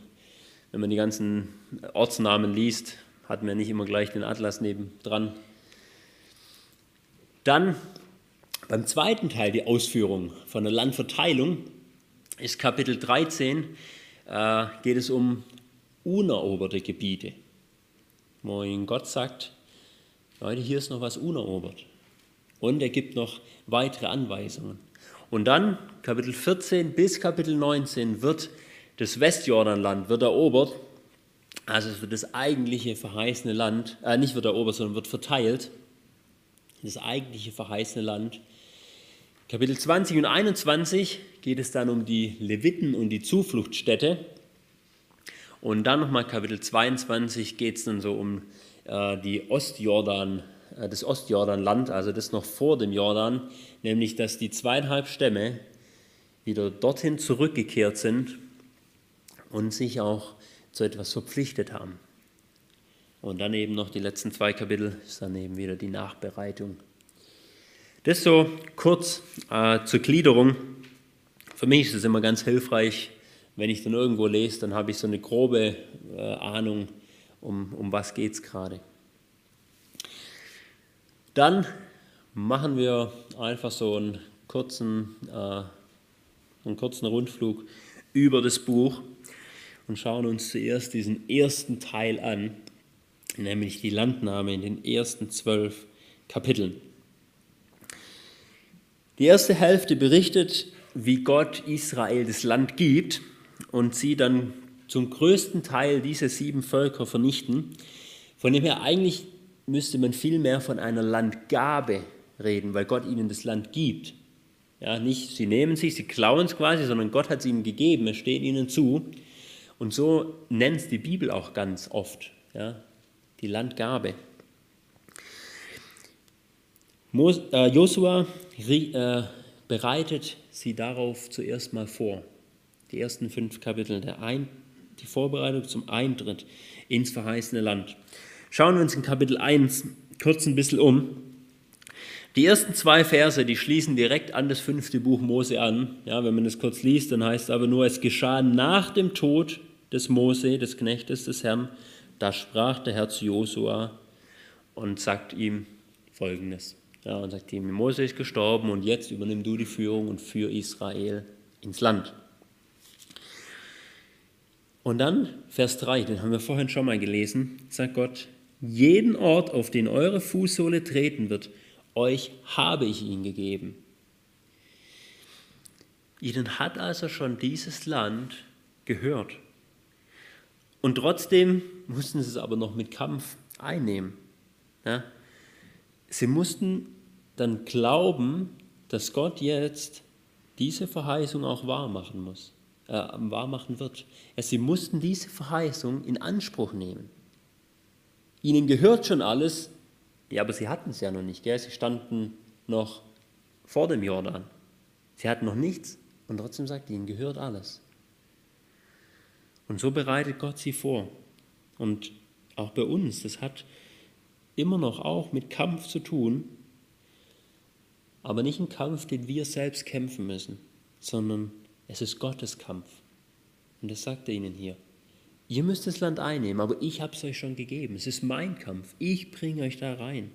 wenn man die ganzen Ortsnamen liest, hat man nicht immer gleich den Atlas nebendran. Dann beim zweiten Teil, die Ausführung von der Landverteilung, ist Kapitel 13, äh, geht es um uneroberte Gebiete, ihnen Gott sagt, Leute, hier ist noch was unerobert. Und er gibt noch weitere Anweisungen. Und dann, Kapitel 14 bis Kapitel 19, wird das Westjordanland wird erobert. Also es wird das eigentliche verheißene Land, äh, nicht wird erobert, sondern wird verteilt. das eigentliche verheißene Land. Kapitel 20 und 21 geht es dann um die Leviten und die Zufluchtsstätte. Und dann nochmal Kapitel 22 geht es dann so um äh, die Ostjordan, äh, das Ostjordanland, also das noch vor dem Jordan, nämlich dass die zweieinhalb Stämme wieder dorthin zurückgekehrt sind und sich auch zu etwas verpflichtet haben. Und dann eben noch die letzten zwei Kapitel, ist dann eben wieder die Nachbereitung. Das so kurz äh, zur Gliederung. Für mich ist es immer ganz hilfreich, wenn ich dann irgendwo lese, dann habe ich so eine grobe äh, Ahnung, um, um was geht es gerade. Dann machen wir einfach so einen kurzen, äh, einen kurzen Rundflug über das Buch und schauen uns zuerst diesen ersten Teil an, nämlich die Landnahme in den ersten zwölf Kapiteln. Die erste Hälfte berichtet, wie Gott Israel das Land gibt und sie dann zum größten Teil diese sieben Völker vernichten. Von dem her eigentlich müsste man viel mehr von einer Landgabe reden, weil Gott ihnen das Land gibt. Ja, nicht sie nehmen sich, sie klauen es quasi, sondern Gott hat es ihnen gegeben, es steht ihnen zu. Und so nennt es die Bibel auch ganz oft, ja, die Landgabe. Äh, Josua äh, bereitet sie darauf zuerst mal vor. Die ersten fünf Kapitel, der Ein, die Vorbereitung zum Eintritt ins verheißene Land. Schauen wir uns in Kapitel 1 kurz ein bisschen um. Die ersten zwei Verse, die schließen direkt an das fünfte Buch Mose an. Ja, wenn man das kurz liest, dann heißt es aber nur, es geschah nach dem Tod des Mose, des Knechtes des Herrn, da sprach der Herr zu Josua und sagt ihm Folgendes. Ja, und sagt ihm, Mose ist gestorben und jetzt übernimm du die Führung und führ Israel ins Land. Und dann Vers 3, den haben wir vorhin schon mal gelesen, sagt Gott, jeden Ort, auf den eure Fußsohle treten wird, euch habe ich ihn gegeben. Ihnen hat also schon dieses Land gehört. Und trotzdem mussten sie es aber noch mit Kampf einnehmen. Ja? Sie mussten dann glauben, dass Gott jetzt diese Verheißung auch wahr machen muss, äh, wahr machen wird. Ja, sie mussten diese Verheißung in Anspruch nehmen. Ihnen gehört schon alles, ja, aber sie hatten es ja noch nicht. Gell? Sie standen noch vor dem Jordan. Sie hatten noch nichts und trotzdem sagt ihnen gehört alles. Und so bereitet Gott sie vor. Und auch bei uns, das hat immer noch auch mit Kampf zu tun, aber nicht ein Kampf, den wir selbst kämpfen müssen, sondern es ist Gottes Kampf. Und das sagt er ihnen hier. Ihr müsst das Land einnehmen, aber ich habe es euch schon gegeben. Es ist mein Kampf. Ich bringe euch da rein.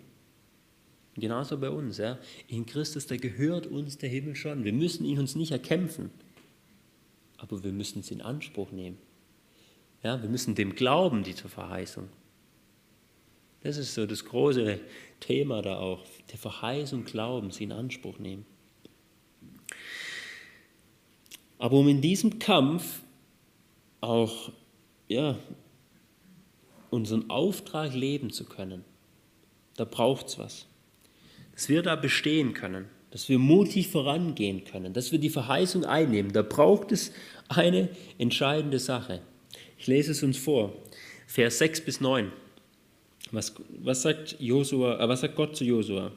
genauso bei uns. Ja. In Christus, da gehört uns der Himmel schon. Wir müssen ihn uns nicht erkämpfen, aber wir müssen es in Anspruch nehmen. Ja, wir müssen dem glauben, diese Verheißung. Das ist so das große Thema da auch. Der Verheißung glauben, sie in Anspruch nehmen. Aber um in diesem Kampf auch ja, unseren Auftrag leben zu können, da braucht es was. Dass wir da bestehen können, dass wir mutig vorangehen können, dass wir die Verheißung einnehmen, da braucht es eine entscheidende Sache. Ich lese es uns vor. Vers 6 bis 9. Was, was, sagt, Josua, äh, was sagt Gott zu Josua?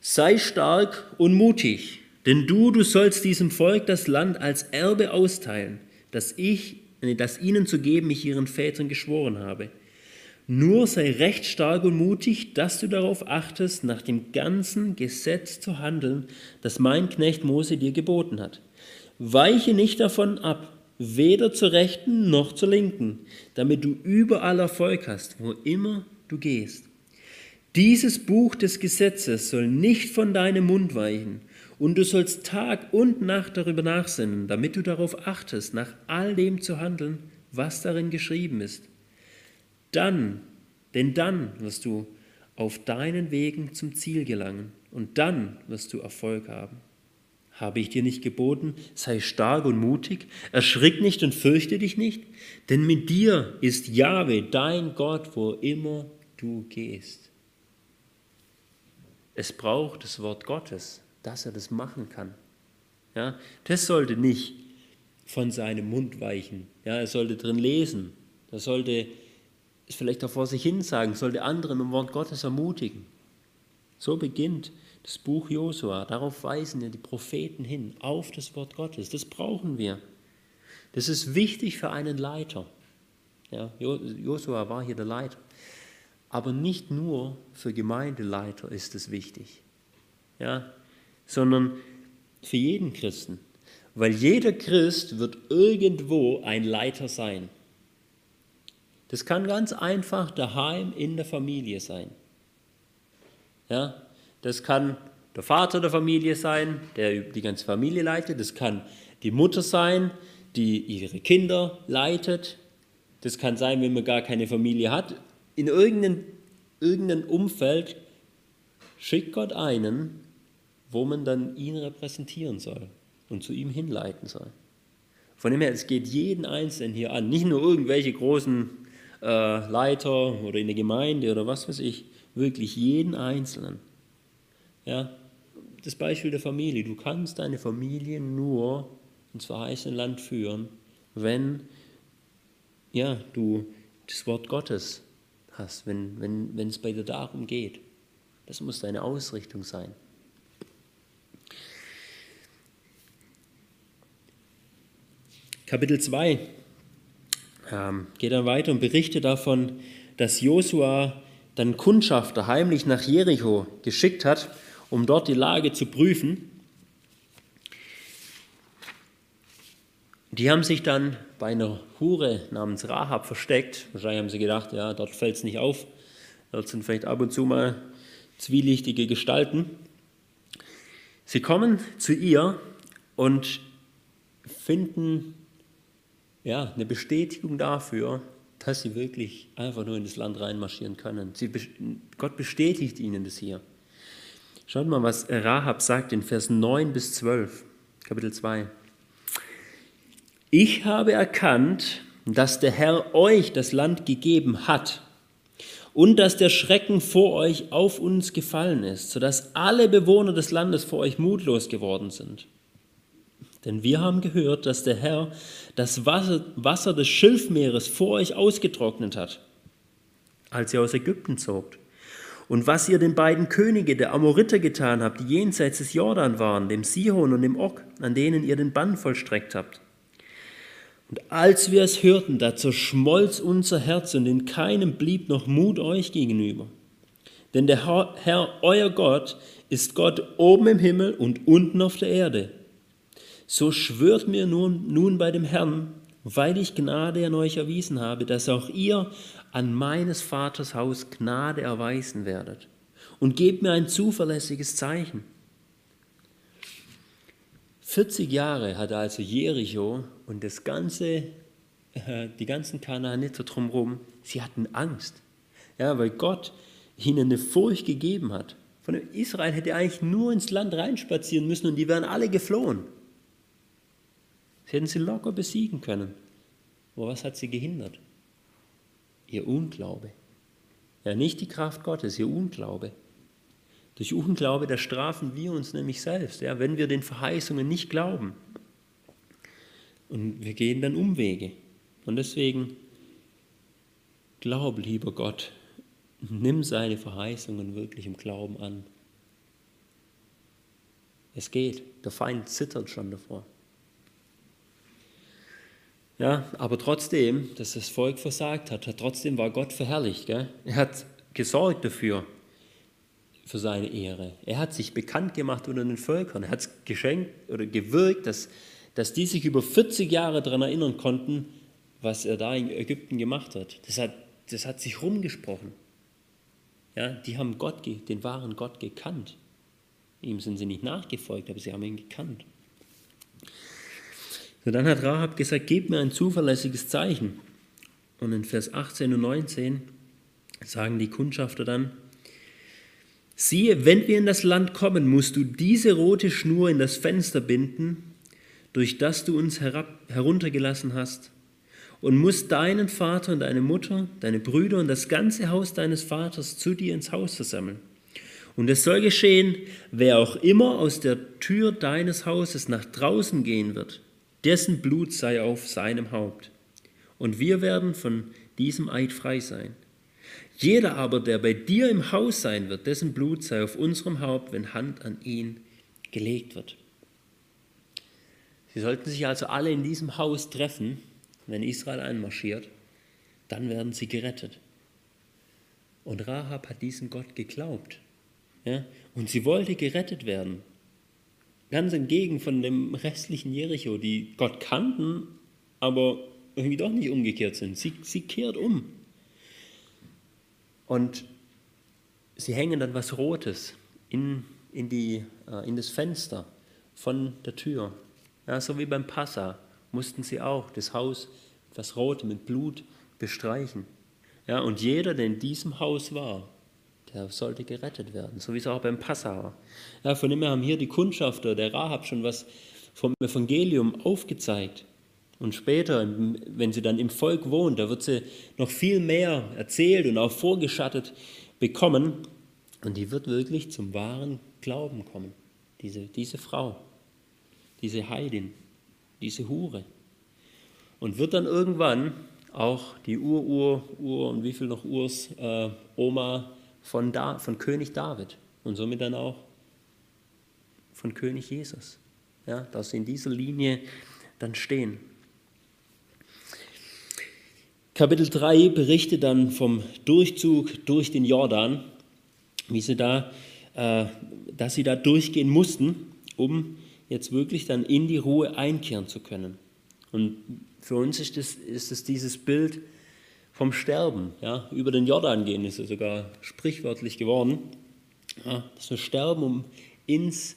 Sei stark und mutig, denn du, du sollst diesem Volk das Land als Erbe austeilen, das ich, das ihnen zu geben ich ihren Vätern geschworen habe. Nur sei recht stark und mutig, dass du darauf achtest, nach dem ganzen Gesetz zu handeln, das mein Knecht Mose dir geboten hat. Weiche nicht davon ab, weder zur rechten noch zur linken, damit du überall Erfolg hast, wo immer du gehst. Dieses Buch des Gesetzes soll nicht von deinem Mund weichen, und du sollst Tag und Nacht darüber nachsinnen, damit du darauf achtest, nach all dem zu handeln, was darin geschrieben ist. Dann, denn dann wirst du auf deinen Wegen zum Ziel gelangen, und dann wirst du Erfolg haben. Habe ich dir nicht geboten, sei stark und mutig, erschrick nicht und fürchte dich nicht, denn mit dir ist Jahwe, dein Gott, wo immer du gehst. Es braucht das Wort Gottes, dass er das machen kann. Ja, das sollte nicht von seinem Mund weichen. Ja, er sollte drin lesen. Er sollte es vielleicht auch vor sich hin sagen, sollte andere mit dem Wort Gottes ermutigen. So beginnt das Buch Josua. Darauf weisen ja die Propheten hin, auf das Wort Gottes. Das brauchen wir. Das ist wichtig für einen Leiter. Ja, Josua war hier der Leiter. Aber nicht nur für Gemeindeleiter ist es wichtig, ja, sondern für jeden Christen. Weil jeder Christ wird irgendwo ein Leiter sein. Das kann ganz einfach daheim in der Familie sein. Ja, das kann der Vater der Familie sein, der die ganze Familie leitet. Das kann die Mutter sein, die ihre Kinder leitet. Das kann sein, wenn man gar keine Familie hat. In irgendeinem, irgendeinem Umfeld schickt Gott einen, wo man dann ihn repräsentieren soll und zu ihm hinleiten soll. Von dem her, es geht jeden Einzelnen hier an, nicht nur irgendwelche großen äh, Leiter oder in der Gemeinde oder was weiß ich, wirklich jeden Einzelnen. Ja, das Beispiel der Familie. Du kannst deine Familie nur ins verheißene Land führen, wenn ja, du das Wort Gottes hast, wenn, wenn, wenn es bei dir darum geht. Das muss deine Ausrichtung sein. Kapitel 2 ähm, geht dann weiter und berichtet davon, dass Josua dann Kundschafter heimlich nach Jericho geschickt hat, um dort die Lage zu prüfen. Die haben sich dann bei einer Hure namens Rahab versteckt. Wahrscheinlich haben sie gedacht, ja, dort fällt es nicht auf. Dort sind vielleicht ab und zu mal zwielichtige Gestalten. Sie kommen zu ihr und finden ja, eine Bestätigung dafür, dass sie wirklich einfach nur in das Land reinmarschieren können. Sie, Gott bestätigt ihnen das hier. Schaut mal, was Rahab sagt in Vers 9 bis 12, Kapitel 2. Ich habe erkannt, dass der Herr euch das Land gegeben hat und dass der Schrecken vor euch auf uns gefallen ist, sodass alle Bewohner des Landes vor euch mutlos geworden sind. Denn wir haben gehört, dass der Herr das Wasser, Wasser des Schilfmeeres vor euch ausgetrocknet hat, als ihr aus Ägypten zogt. Und was ihr den beiden Könige der Amoriter getan habt, die jenseits des Jordan waren, dem Sihon und dem Og, an denen ihr den Bann vollstreckt habt. Und als wir es hörten, da zerschmolz unser Herz und in keinem blieb noch Mut euch gegenüber. Denn der Herr, euer Gott, ist Gott oben im Himmel und unten auf der Erde so schwört mir nun, nun bei dem Herrn, weil ich Gnade an euch erwiesen habe, dass auch ihr an meines Vaters Haus Gnade erweisen werdet. Und gebt mir ein zuverlässiges Zeichen. 40 Jahre hatte also Jericho und das ganze, äh, die ganzen Kanaaniter drumherum, sie hatten Angst. Ja, weil Gott ihnen eine Furcht gegeben hat. Von Israel hätte eigentlich nur ins Land reinspazieren müssen und die wären alle geflohen. Sie hätten sie locker besiegen können. Aber was hat sie gehindert? Ihr Unglaube. Ja, nicht die Kraft Gottes, ihr Unglaube. Durch Unglaube, da strafen wir uns nämlich selbst, ja, wenn wir den Verheißungen nicht glauben. Und wir gehen dann Umwege. Und deswegen, glaube, lieber Gott, nimm seine Verheißungen wirklich im Glauben an. Es geht, der Feind zittert schon davor. Ja, aber trotzdem, dass das Volk versagt hat, trotzdem war Gott verherrlicht. Gell? Er hat gesorgt dafür, für seine Ehre. Er hat sich bekannt gemacht unter den Völkern. Er hat es geschenkt oder gewirkt, dass, dass die sich über 40 Jahre daran erinnern konnten, was er da in Ägypten gemacht hat. Das hat, das hat sich rumgesprochen. Ja, die haben Gott, den wahren Gott gekannt. Ihm sind sie nicht nachgefolgt, aber sie haben ihn gekannt. So, dann hat Rahab gesagt, gebt mir ein zuverlässiges Zeichen. Und in Vers 18 und 19 sagen die Kundschafter dann, siehe, wenn wir in das Land kommen, musst du diese rote Schnur in das Fenster binden, durch das du uns herab, heruntergelassen hast, und musst deinen Vater und deine Mutter, deine Brüder und das ganze Haus deines Vaters zu dir ins Haus versammeln. Und es soll geschehen, wer auch immer aus der Tür deines Hauses nach draußen gehen wird, dessen Blut sei auf seinem Haupt. Und wir werden von diesem Eid frei sein. Jeder aber, der bei dir im Haus sein wird, dessen Blut sei auf unserem Haupt, wenn Hand an ihn gelegt wird. Sie sollten sich also alle in diesem Haus treffen, wenn Israel einmarschiert, dann werden sie gerettet. Und Rahab hat diesem Gott geglaubt. Ja? Und sie wollte gerettet werden. Ganz entgegen von dem restlichen Jericho, die Gott kannten, aber irgendwie doch nicht umgekehrt sind. Sie, sie kehrt um. Und sie hängen dann was Rotes in, in, die, äh, in das Fenster von der Tür. Ja, so wie beim Passa mussten sie auch das Haus etwas Rot mit Blut bestreichen. Ja, und jeder, der in diesem Haus war, der sollte gerettet werden, so wie es auch beim Passa war. Ja, von dem her haben hier die Kundschafter der Rahab schon was vom Evangelium aufgezeigt. Und später, wenn sie dann im Volk wohnt, da wird sie noch viel mehr erzählt und auch vorgeschattet bekommen. Und die wird wirklich zum wahren Glauben kommen, diese, diese Frau, diese Heidin, diese Hure. Und wird dann irgendwann auch die Ur-Ur, Ur und wie viel noch Urs äh, Oma von, da, von König David und somit dann auch von König Jesus. Ja, dass sie in dieser Linie dann stehen. Kapitel 3 berichtet dann vom Durchzug durch den Jordan, wie sie da, äh, dass sie da durchgehen mussten, um jetzt wirklich dann in die Ruhe einkehren zu können. Und für uns ist es ist das dieses Bild vom Sterben. Ja? Über den Jordan gehen ist es sogar sprichwörtlich geworden. Ja, dass wir sterben, um ins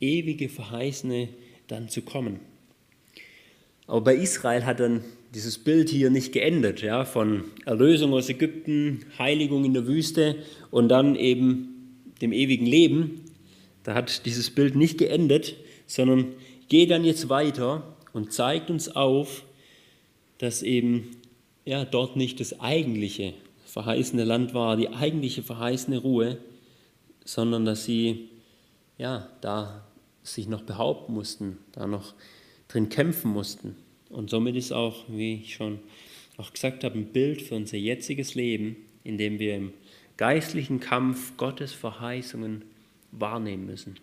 ewige Verheißene dann zu kommen. Aber bei Israel hat dann dieses Bild hier nicht geendet, ja, von Erlösung aus Ägypten, Heiligung in der Wüste und dann eben dem ewigen Leben. Da hat dieses Bild nicht geendet, sondern geht dann jetzt weiter und zeigt uns auf, dass eben ja, dort nicht das eigentliche verheißene Land war, die eigentliche verheißene Ruhe, sondern dass sie ja, da sich noch behaupten mussten, da noch drin kämpfen mussten. Und somit ist auch, wie ich schon auch gesagt habe, ein Bild für unser jetziges Leben, in dem wir im geistlichen Kampf Gottes Verheißungen wahrnehmen müssen.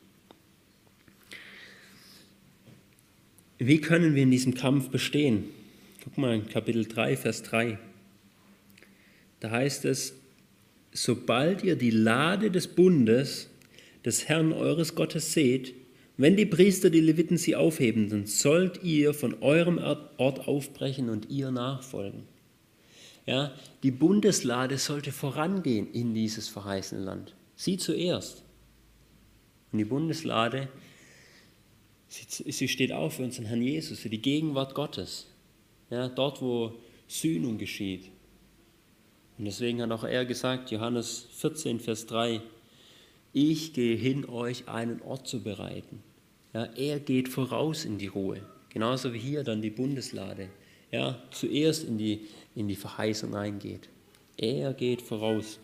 Wie können wir in diesem Kampf bestehen? Guck mal Kapitel 3, Vers 3. Da heißt es, sobald ihr die Lade des Bundes des Herrn eures Gottes seht, wenn die Priester, die Leviten sie aufheben, dann sollt ihr von eurem Ort aufbrechen und ihr nachfolgen. Ja, die Bundeslade sollte vorangehen in dieses verheißene Land. Sie zuerst. Und die Bundeslade, sie, sie steht auch für unseren Herrn Jesus, für die Gegenwart Gottes. Ja, dort, wo Sühnung geschieht. Und deswegen hat auch er gesagt, Johannes 14, Vers 3, ich gehe hin, euch einen Ort zu bereiten. Ja, er geht voraus in die Ruhe. Genauso wie hier dann die Bundeslade. Ja, zuerst in die, in die Verheißung eingeht. Er geht voraus.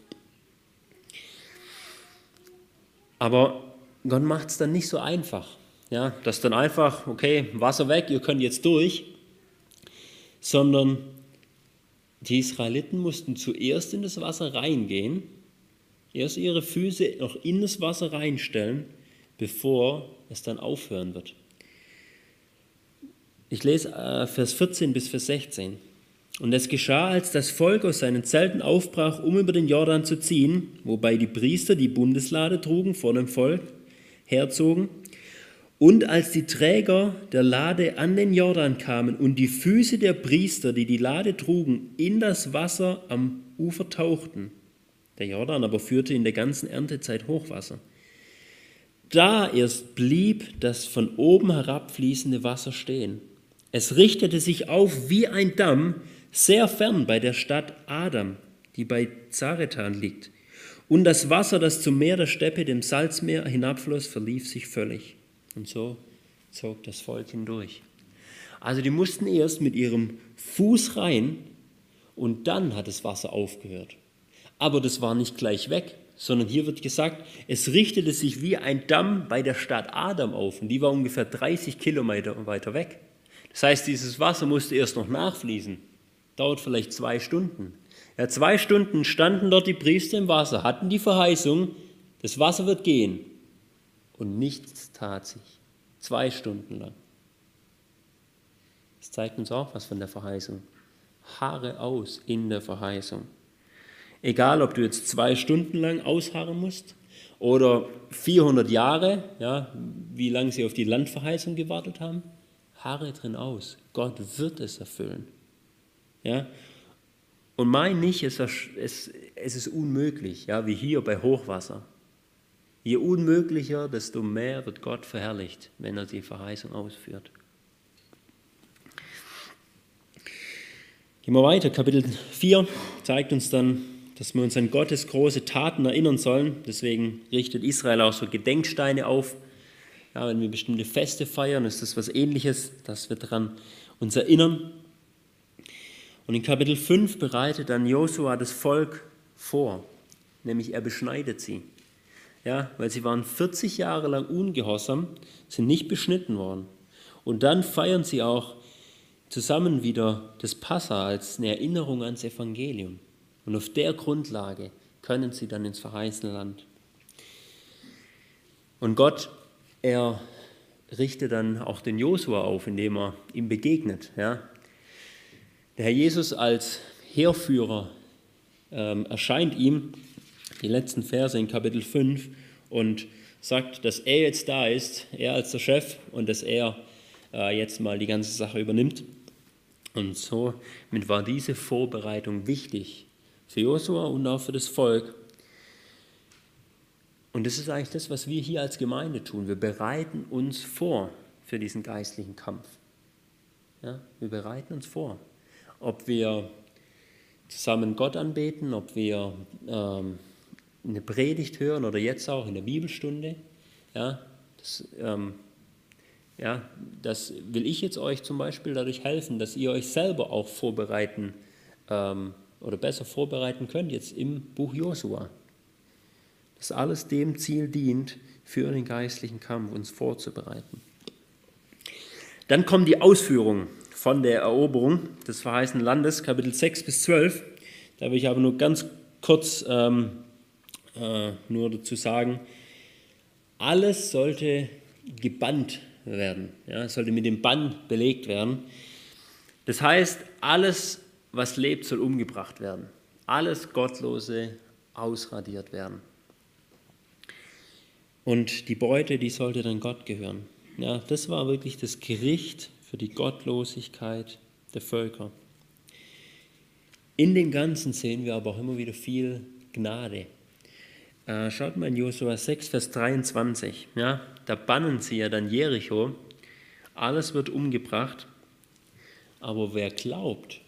Aber Gott macht es dann nicht so einfach. Ja, dass dann einfach, okay, Wasser weg, ihr könnt jetzt durch sondern die Israeliten mussten zuerst in das Wasser reingehen, erst ihre Füße noch in das Wasser reinstellen, bevor es dann aufhören wird. Ich lese äh, Vers 14 bis Vers 16. Und es geschah, als das Volk aus seinen Zelten aufbrach, um über den Jordan zu ziehen, wobei die Priester die Bundeslade trugen vor dem Volk, herzogen, und als die Träger der Lade an den Jordan kamen und die Füße der Priester, die die Lade trugen, in das Wasser am Ufer tauchten, der Jordan aber führte in der ganzen Erntezeit Hochwasser, da erst blieb das von oben herabfließende Wasser stehen. Es richtete sich auf wie ein Damm sehr fern bei der Stadt Adam, die bei Zaretan liegt. Und das Wasser, das zum Meer der Steppe, dem Salzmeer hinabfloss, verlief sich völlig. Und so zog das Volk hindurch. Also die mussten erst mit ihrem Fuß rein und dann hat das Wasser aufgehört. Aber das war nicht gleich weg, sondern hier wird gesagt, es richtete sich wie ein Damm bei der Stadt Adam auf und die war ungefähr 30 Kilometer weiter weg. Das heißt, dieses Wasser musste erst noch nachfließen. Dauert vielleicht zwei Stunden. Ja, zwei Stunden standen dort die Priester im Wasser, hatten die Verheißung, das Wasser wird gehen. Und nichts tat sich. Zwei Stunden lang. Das zeigt uns auch was von der Verheißung. Haare aus in der Verheißung. Egal, ob du jetzt zwei Stunden lang ausharren musst oder 400 Jahre, ja, wie lange sie auf die Landverheißung gewartet haben, harre drin aus. Gott wird es erfüllen. Ja? Und mein nicht, es ist unmöglich, ja, wie hier bei Hochwasser. Je unmöglicher, desto mehr wird Gott verherrlicht, wenn er die Verheißung ausführt. Gehen wir weiter. Kapitel 4 zeigt uns dann, dass wir uns an Gottes große Taten erinnern sollen. Deswegen richtet Israel auch so Gedenksteine auf. Ja, wenn wir bestimmte Feste feiern, ist das was ähnliches, dass wir daran uns erinnern. Und in Kapitel 5 bereitet dann Josua das Volk vor, nämlich er beschneidet sie. Ja, weil sie waren 40 Jahre lang ungehorsam, sind nicht beschnitten worden. Und dann feiern sie auch zusammen wieder das Passa als eine Erinnerung ans Evangelium. Und auf der Grundlage können sie dann ins verheißene Land. Und Gott, er richtet dann auch den Josua auf, indem er ihm begegnet. Ja. Der Herr Jesus als Heerführer ähm, erscheint ihm, die letzten Verse in Kapitel 5, und sagt, dass er jetzt da ist, er als der Chef, und dass er äh, jetzt mal die ganze Sache übernimmt. Und somit war diese Vorbereitung wichtig für Josua und auch für das Volk. Und das ist eigentlich das, was wir hier als Gemeinde tun. Wir bereiten uns vor für diesen geistlichen Kampf. Ja, wir bereiten uns vor ob wir zusammen Gott anbeten, ob wir ähm, eine Predigt hören oder jetzt auch in der Bibelstunde. Ja, das, ähm, ja, das will ich jetzt euch zum Beispiel dadurch helfen, dass ihr euch selber auch vorbereiten ähm, oder besser vorbereiten könnt, jetzt im Buch Josua. Dass alles dem Ziel dient, für den geistlichen Kampf uns vorzubereiten. Dann kommen die Ausführungen von der Eroberung des verheißenen Landes, Kapitel 6 bis 12. Da will ich aber nur ganz kurz ähm, äh, nur dazu sagen, alles sollte gebannt werden, ja, sollte mit dem Bann belegt werden. Das heißt, alles, was lebt, soll umgebracht werden. Alles Gottlose ausradiert werden. Und die Beute, die sollte dann Gott gehören. Ja, das war wirklich das Gericht für die Gottlosigkeit der Völker. In dem Ganzen sehen wir aber auch immer wieder viel Gnade. Äh, schaut mal in Josua 6, Vers 23. Ja, da bannen sie ja dann Jericho. Alles wird umgebracht. Aber wer glaubt,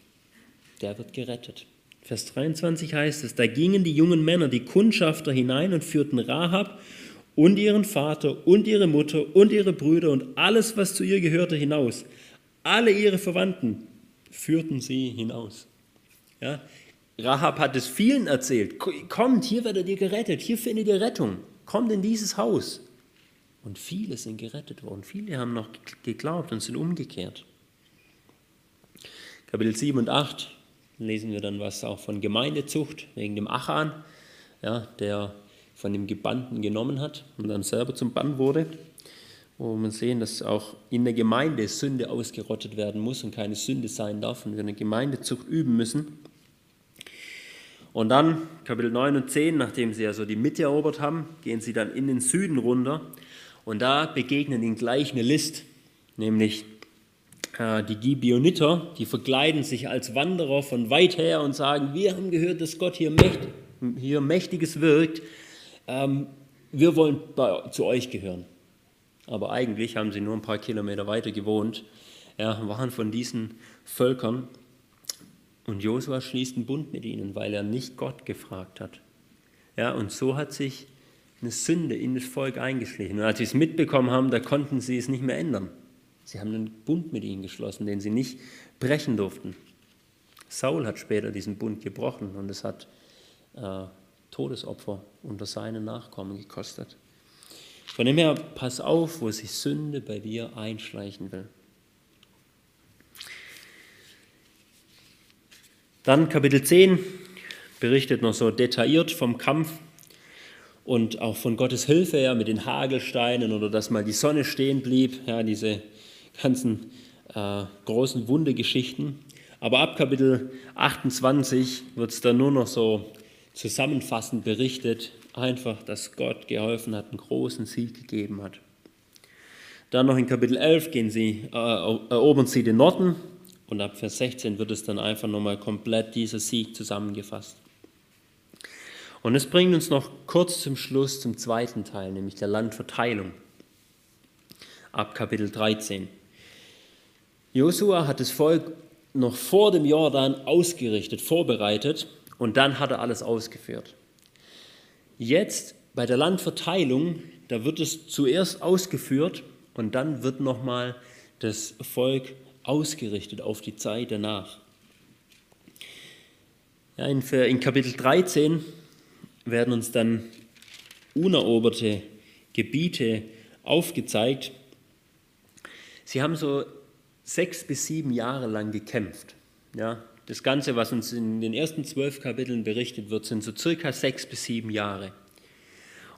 der wird gerettet. Vers 23 heißt es, da gingen die jungen Männer, die Kundschafter hinein und führten Rahab und ihren Vater und ihre Mutter und ihre Brüder und alles, was zu ihr gehörte, hinaus. Alle ihre Verwandten führten sie hinaus. Ja? Rahab hat es vielen erzählt. Kommt, hier werdet ihr gerettet, hier findet ihr Rettung. Kommt in dieses Haus. Und viele sind gerettet worden. Viele haben noch geglaubt und sind umgekehrt. Kapitel 7 und 8 lesen wir dann was auch von Gemeindezucht wegen dem Achan, ja, der von dem Gebannten genommen hat und dann selber zum Bann wurde, wo wir sehen, dass auch in der Gemeinde Sünde ausgerottet werden muss und keine Sünde sein darf und wir eine Gemeindezucht üben müssen. Und dann, Kapitel 9 und 10, nachdem sie also die Mitte erobert haben, gehen sie dann in den Süden runter und da begegnen ihnen gleich eine List, nämlich äh, die Gibeoniter, die verkleiden sich als Wanderer von weit her und sagen, wir haben gehört, dass Gott hier, mächt, hier Mächtiges wirkt ähm, wir wollen bei, zu euch gehören. Aber eigentlich haben sie nur ein paar Kilometer weiter gewohnt, ja, waren von diesen Völkern. Und Josua schließt einen Bund mit ihnen, weil er nicht Gott gefragt hat. Ja, und so hat sich eine Sünde in das Volk eingeschlichen. Und als sie es mitbekommen haben, da konnten sie es nicht mehr ändern. Sie haben einen Bund mit ihnen geschlossen, den sie nicht brechen durften. Saul hat später diesen Bund gebrochen und es hat äh, Todesopfer unter seinen Nachkommen gekostet. Von dem her, pass auf, wo sich Sünde bei dir einschleichen will. Dann Kapitel 10 berichtet noch so detailliert vom Kampf und auch von Gottes Hilfe ja, mit den Hagelsteinen oder dass mal die Sonne stehen blieb, ja, diese ganzen äh, großen Wundegeschichten. Aber ab Kapitel 28 wird es dann nur noch so zusammenfassend berichtet, einfach, dass Gott geholfen hat, einen großen Sieg gegeben hat. Dann noch in Kapitel 11 gehen sie, äh, erobern sie den Norden und ab Vers 16 wird es dann einfach nochmal komplett dieser Sieg zusammengefasst. Und es bringt uns noch kurz zum Schluss zum zweiten Teil, nämlich der Landverteilung. Ab Kapitel 13. Josua hat das Volk noch vor dem Jordan ausgerichtet, vorbereitet und dann hat er alles ausgeführt. Jetzt bei der Landverteilung, da wird es zuerst ausgeführt und dann wird nochmal das Volk ausgerichtet auf die Zeit danach. Ja, in, in Kapitel 13 werden uns dann uneroberte Gebiete aufgezeigt. Sie haben so sechs bis sieben Jahre lang gekämpft. Ja, das Ganze, was uns in den ersten zwölf Kapiteln berichtet wird, sind so circa sechs bis sieben Jahre.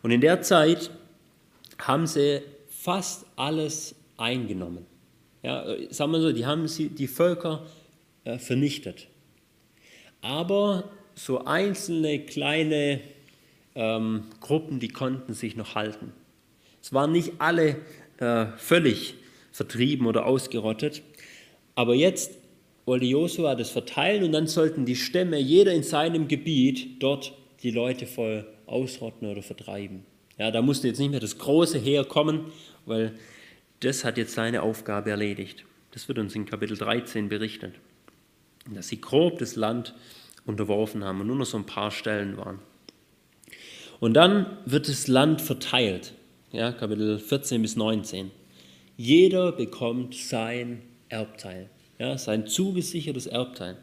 Und in der Zeit haben sie fast alles eingenommen. Ja, sagen wir so, die haben sie, die Völker äh, vernichtet. Aber so einzelne kleine ähm, Gruppen, die konnten sich noch halten. Es waren nicht alle äh, völlig vertrieben oder ausgerottet, aber jetzt wollte Josua das verteilen und dann sollten die Stämme, jeder in seinem Gebiet, dort die Leute voll ausrotten oder vertreiben. Ja, da musste jetzt nicht mehr das große Heer kommen, weil das hat jetzt seine Aufgabe erledigt. Das wird uns in Kapitel 13 berichtet, dass sie grob das Land unterworfen haben und nur noch so ein paar Stellen waren. Und dann wird das Land verteilt, ja, Kapitel 14 bis 19. Jeder bekommt sein Erbteil, ja, sein zugesichertes Erbteil.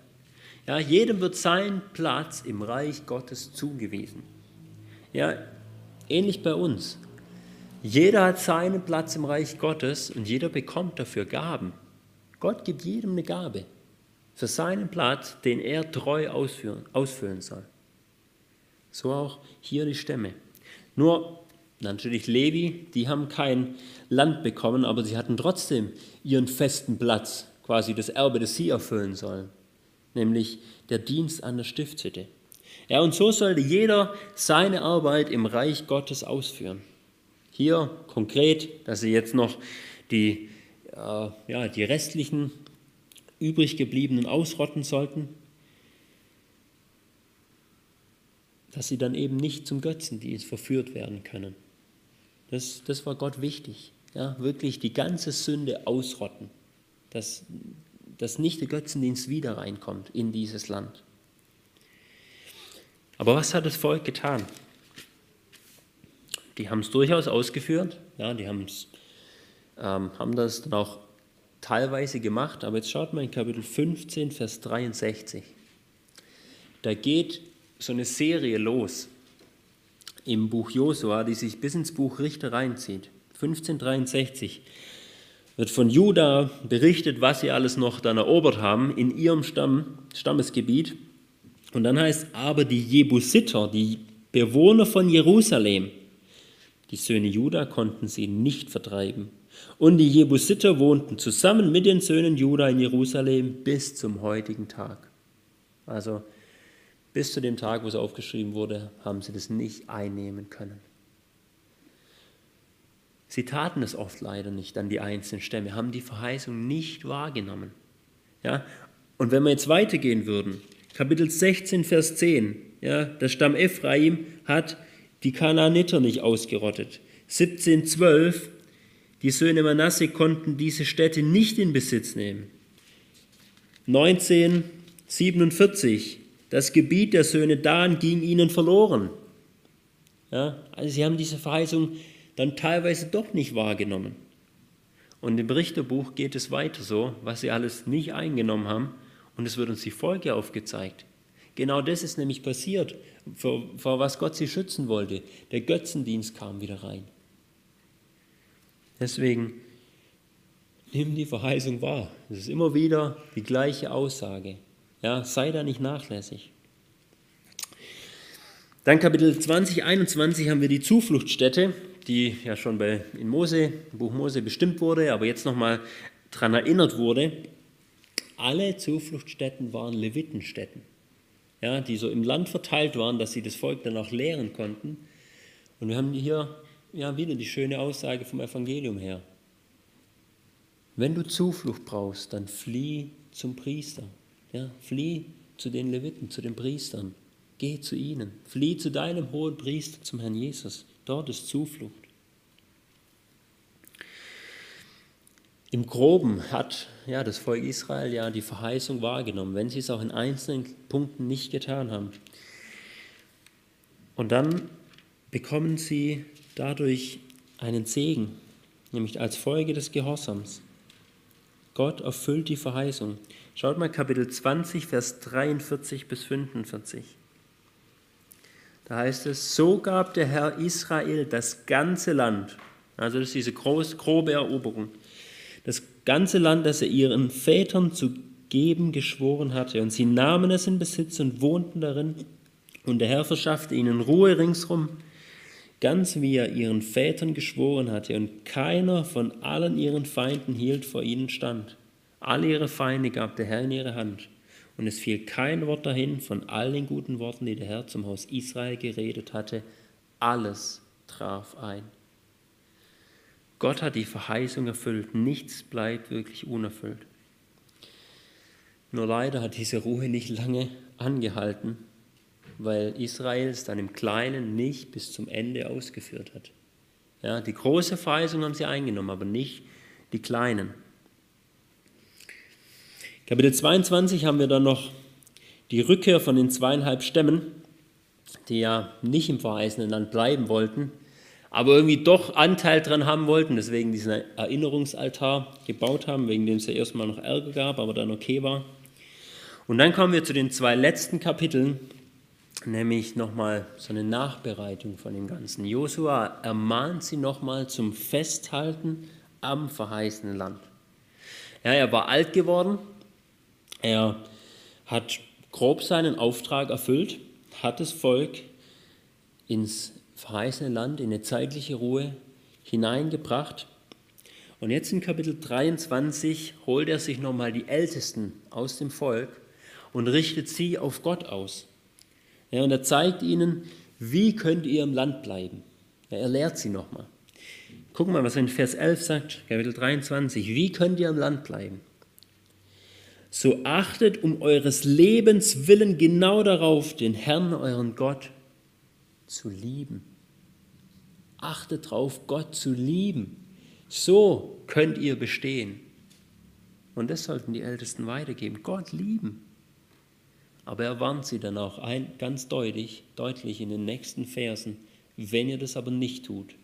Ja, jedem wird sein Platz im Reich Gottes zugewiesen. Ja, ähnlich bei uns. Jeder hat seinen Platz im Reich Gottes und jeder bekommt dafür Gaben. Gott gibt jedem eine Gabe für seinen Platz, den er treu ausführen, ausfüllen soll. So auch hier die Stämme. Nur natürlich Levi, die haben kein Land bekommen, aber sie hatten trotzdem ihren festen Platz, quasi das Erbe, das sie erfüllen sollen, nämlich der Dienst an der Stiftshütte. Ja, und so sollte jeder seine Arbeit im Reich Gottes ausführen. Hier konkret, dass sie jetzt noch die, äh, ja, die restlichen übrig gebliebenen ausrotten sollten, dass sie dann eben nicht zum Götzendienst verführt werden können. Das, das war Gott wichtig. Ja, wirklich die ganze Sünde ausrotten, dass, dass nicht der Götzendienst wieder reinkommt in dieses Land. Aber was hat das Volk getan? Die haben es durchaus ausgeführt, ja, die ähm, haben das dann auch teilweise gemacht, aber jetzt schaut mal in Kapitel 15, Vers 63. Da geht so eine Serie los im Buch Josua, die sich bis ins Buch Richter reinzieht. 1563 wird von Juda berichtet, was sie alles noch dann erobert haben in ihrem Stamm, Stammesgebiet. Und dann heißt aber die Jebusiter, die Bewohner von Jerusalem, die Söhne Juda konnten sie nicht vertreiben. Und die Jebusiter wohnten zusammen mit den Söhnen Juda in Jerusalem bis zum heutigen Tag. Also bis zu dem Tag, wo es aufgeschrieben wurde, haben sie das nicht einnehmen können. Sie taten es oft leider nicht an die einzelnen Stämme, haben die Verheißung nicht wahrgenommen. Ja? Und wenn wir jetzt weitergehen würden, Kapitel 16, Vers 10, ja, der Stamm Ephraim hat die Kanaaniter nicht ausgerottet. 17, 12, die Söhne Manasse konnten diese Städte nicht in Besitz nehmen. 19, 47, das Gebiet der Söhne Dan ging ihnen verloren. Ja, also sie haben diese Verheißung dann teilweise doch nicht wahrgenommen. Und im Richterbuch geht es weiter so, was sie alles nicht eingenommen haben. Und es wird uns die Folge aufgezeigt. Genau das ist nämlich passiert, vor, vor was Gott sie schützen wollte. Der Götzendienst kam wieder rein. Deswegen nimm die Verheißung wahr. Es ist immer wieder die gleiche Aussage. Ja, sei da nicht nachlässig. Dann Kapitel 20, 21 haben wir die Zufluchtsstätte, die ja schon bei, in Mose, im Buch Mose bestimmt wurde, aber jetzt nochmal daran erinnert wurde. Alle Zufluchtsstätten waren Levitenstätten, ja, die so im Land verteilt waren, dass sie das Volk dann auch lehren konnten. Und wir haben hier ja, wieder die schöne Aussage vom Evangelium her. Wenn du Zuflucht brauchst, dann flieh zum Priester. Ja, flieh zu den Leviten, zu den Priestern. Geh zu ihnen. Flieh zu deinem hohen Priester, zum Herrn Jesus. Dort ist Zuflucht. Im Groben hat ja, das Volk Israel ja die Verheißung wahrgenommen, wenn sie es auch in einzelnen Punkten nicht getan haben. Und dann bekommen sie dadurch einen Segen, nämlich als Folge des Gehorsams. Gott erfüllt die Verheißung. Schaut mal Kapitel 20, Vers 43 bis 45. Da heißt es, so gab der Herr Israel das ganze Land, also das ist diese groß, grobe Eroberung, das ganze Land, das er ihren Vätern zu geben geschworen hatte. Und sie nahmen es in Besitz und wohnten darin. Und der Herr verschaffte ihnen Ruhe ringsrum, ganz wie er ihren Vätern geschworen hatte. Und keiner von allen ihren Feinden hielt vor ihnen stand. Alle ihre Feinde gab der Herr in ihre Hand. Und es fiel kein Wort dahin von all den guten Worten, die der Herr zum Haus Israel geredet hatte. Alles traf ein. Gott hat die Verheißung erfüllt. Nichts bleibt wirklich unerfüllt. Nur leider hat diese Ruhe nicht lange angehalten, weil Israel es dann im Kleinen nicht bis zum Ende ausgeführt hat. Ja, die große Verheißung haben sie eingenommen, aber nicht die kleinen. Kapitel 22 haben wir dann noch die Rückkehr von den zweieinhalb Stämmen, die ja nicht im verheißenen Land bleiben wollten, aber irgendwie doch Anteil dran haben wollten, deswegen diesen Erinnerungsaltar gebaut haben, wegen dem es ja erstmal noch Ärger gab, aber dann okay war. Und dann kommen wir zu den zwei letzten Kapiteln, nämlich nochmal so eine Nachbereitung von dem Ganzen. Josua ermahnt sie nochmal zum Festhalten am verheißenen Land. Ja, er war alt geworden, er hat grob seinen Auftrag erfüllt, hat das Volk ins verheißene Land, in eine zeitliche Ruhe hineingebracht. Und jetzt in Kapitel 23 holt er sich nochmal die Ältesten aus dem Volk und richtet sie auf Gott aus. Ja, und er zeigt ihnen, wie könnt ihr im Land bleiben. Ja, er lehrt sie nochmal. Wir mal, was er in Vers 11 sagt, Kapitel 23. Wie könnt ihr im Land bleiben? so achtet um eures Lebens willen genau darauf, den Herrn, euren Gott, zu lieben. Achtet darauf, Gott zu lieben. So könnt ihr bestehen. Und das sollten die Ältesten weitergeben. Gott lieben. Aber er warnt sie dann auch ein, ganz deutlich, deutlich in den nächsten Versen. Wenn ihr das aber nicht tut,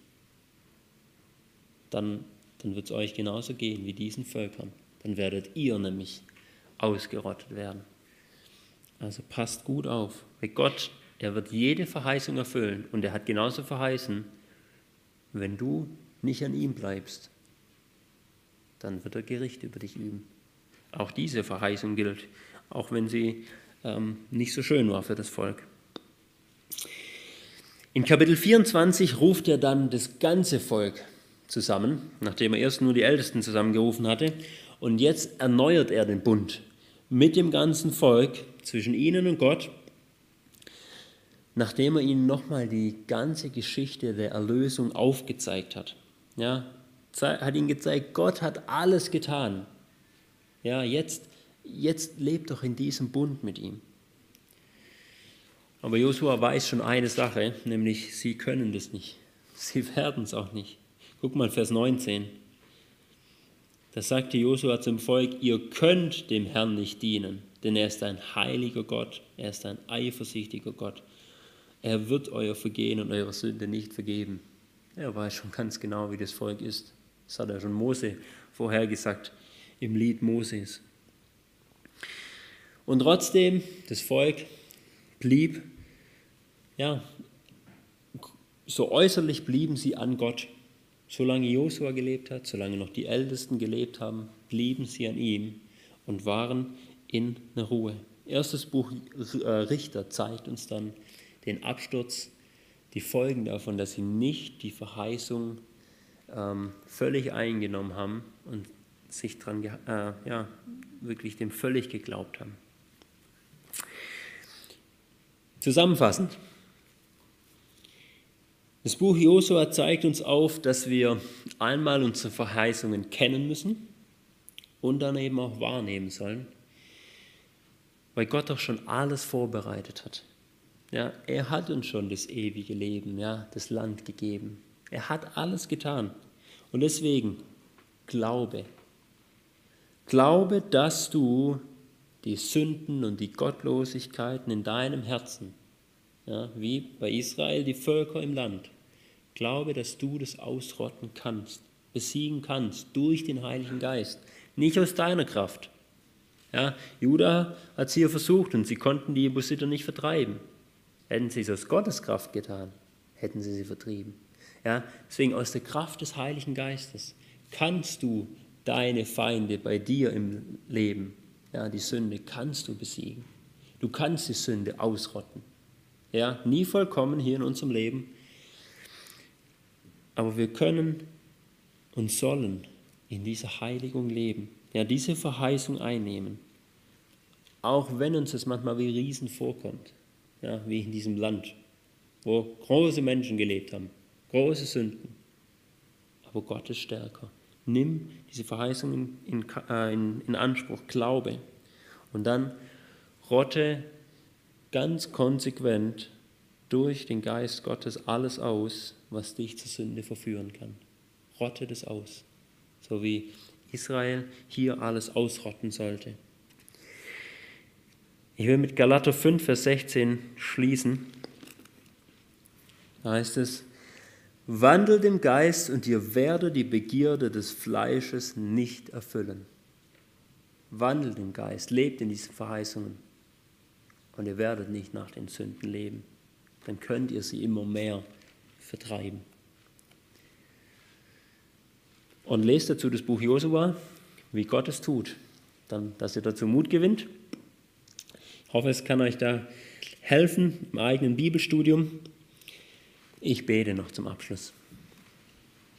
dann, dann wird es euch genauso gehen wie diesen Völkern. Dann werdet ihr nämlich ausgerottet werden. Also passt gut auf, weil Gott, er wird jede Verheißung erfüllen und er hat genauso verheißen, wenn du nicht an ihm bleibst, dann wird er Gericht über dich üben. Auch diese Verheißung gilt, auch wenn sie ähm, nicht so schön war für das Volk. In Kapitel 24 ruft er dann das ganze Volk zusammen, nachdem er erst nur die Ältesten zusammengerufen hatte. Und jetzt erneuert er den Bund mit dem ganzen Volk, zwischen ihnen und Gott, nachdem er ihnen nochmal die ganze Geschichte der Erlösung aufgezeigt hat. Ja, hat ihnen gezeigt, Gott hat alles getan. Ja, jetzt, jetzt lebt doch in diesem Bund mit ihm. Aber Josua weiß schon eine Sache, nämlich sie können das nicht. [laughs] Sie werden es auch nicht. Guck mal Vers 19. Da sagte Josua zum Volk, ihr könnt dem Herrn nicht dienen, denn er ist ein heiliger Gott, er ist ein eifersüchtiger Gott. Er wird euer Vergehen und eure Sünde nicht vergeben. Er weiß schon ganz genau, wie das Volk ist. Das hat er schon Mose vorhergesagt im Lied Moses. Und trotzdem, das Volk, blieb, ja, so äußerlich blieben sie an Gott. Solange Josua gelebt hat, solange noch die Ältesten gelebt haben, blieben sie an ihm und waren in Ruhe. Erstes Buch äh, Richter zeigt uns dann den Absturz, die Folgen davon, dass sie nicht die Verheißung ähm, völlig eingenommen haben und sich dran, äh, ja, wirklich dem völlig geglaubt haben. Zusammenfassend. Das Buch Josua zeigt uns auf, dass wir einmal unsere Verheißungen kennen müssen und dann eben auch wahrnehmen sollen, weil Gott doch schon alles vorbereitet hat. Ja, er hat uns schon das ewige Leben, ja, das Land gegeben. Er hat alles getan. Und deswegen glaube. Glaube, dass du die Sünden und die Gottlosigkeiten in deinem Herzen, ja, wie bei Israel die Völker im Land. Glaube, dass du das ausrotten kannst, besiegen kannst durch den Heiligen Geist, nicht aus deiner Kraft. Ja, Judah hat es hier versucht und sie konnten die Jebusiter nicht vertreiben. Hätten sie es aus Gottes Kraft getan, hätten sie sie vertrieben. Ja, deswegen aus der Kraft des Heiligen Geistes kannst du deine Feinde bei dir im Leben ja, die Sünde kannst du besiegen. Du kannst die Sünde ausrotten. Ja, nie vollkommen hier in unserem Leben. Aber wir können und sollen in dieser Heiligung leben. Ja, diese Verheißung einnehmen. Auch wenn uns das manchmal wie Riesen vorkommt. Ja, wie in diesem Land, wo große Menschen gelebt haben. Große Sünden. Aber Gott ist stärker. Nimm diese Verheißung in, in, äh, in, in Anspruch, glaube. Und dann rotte ganz konsequent durch den Geist Gottes alles aus, was dich zur Sünde verführen kann. Rotte das aus. So wie Israel hier alles ausrotten sollte. Ich will mit Galater 5, Vers 16 schließen. Da heißt es, Wandelt im Geist und ihr werdet die Begierde des Fleisches nicht erfüllen. Wandelt im Geist, lebt in diesen Verheißungen und ihr werdet nicht nach den Sünden leben. Dann könnt ihr sie immer mehr vertreiben. Und lest dazu das Buch Josua, wie Gott es tut, dann, dass ihr dazu Mut gewinnt. Ich hoffe, es kann euch da helfen im eigenen Bibelstudium. Ich bete noch zum Abschluss.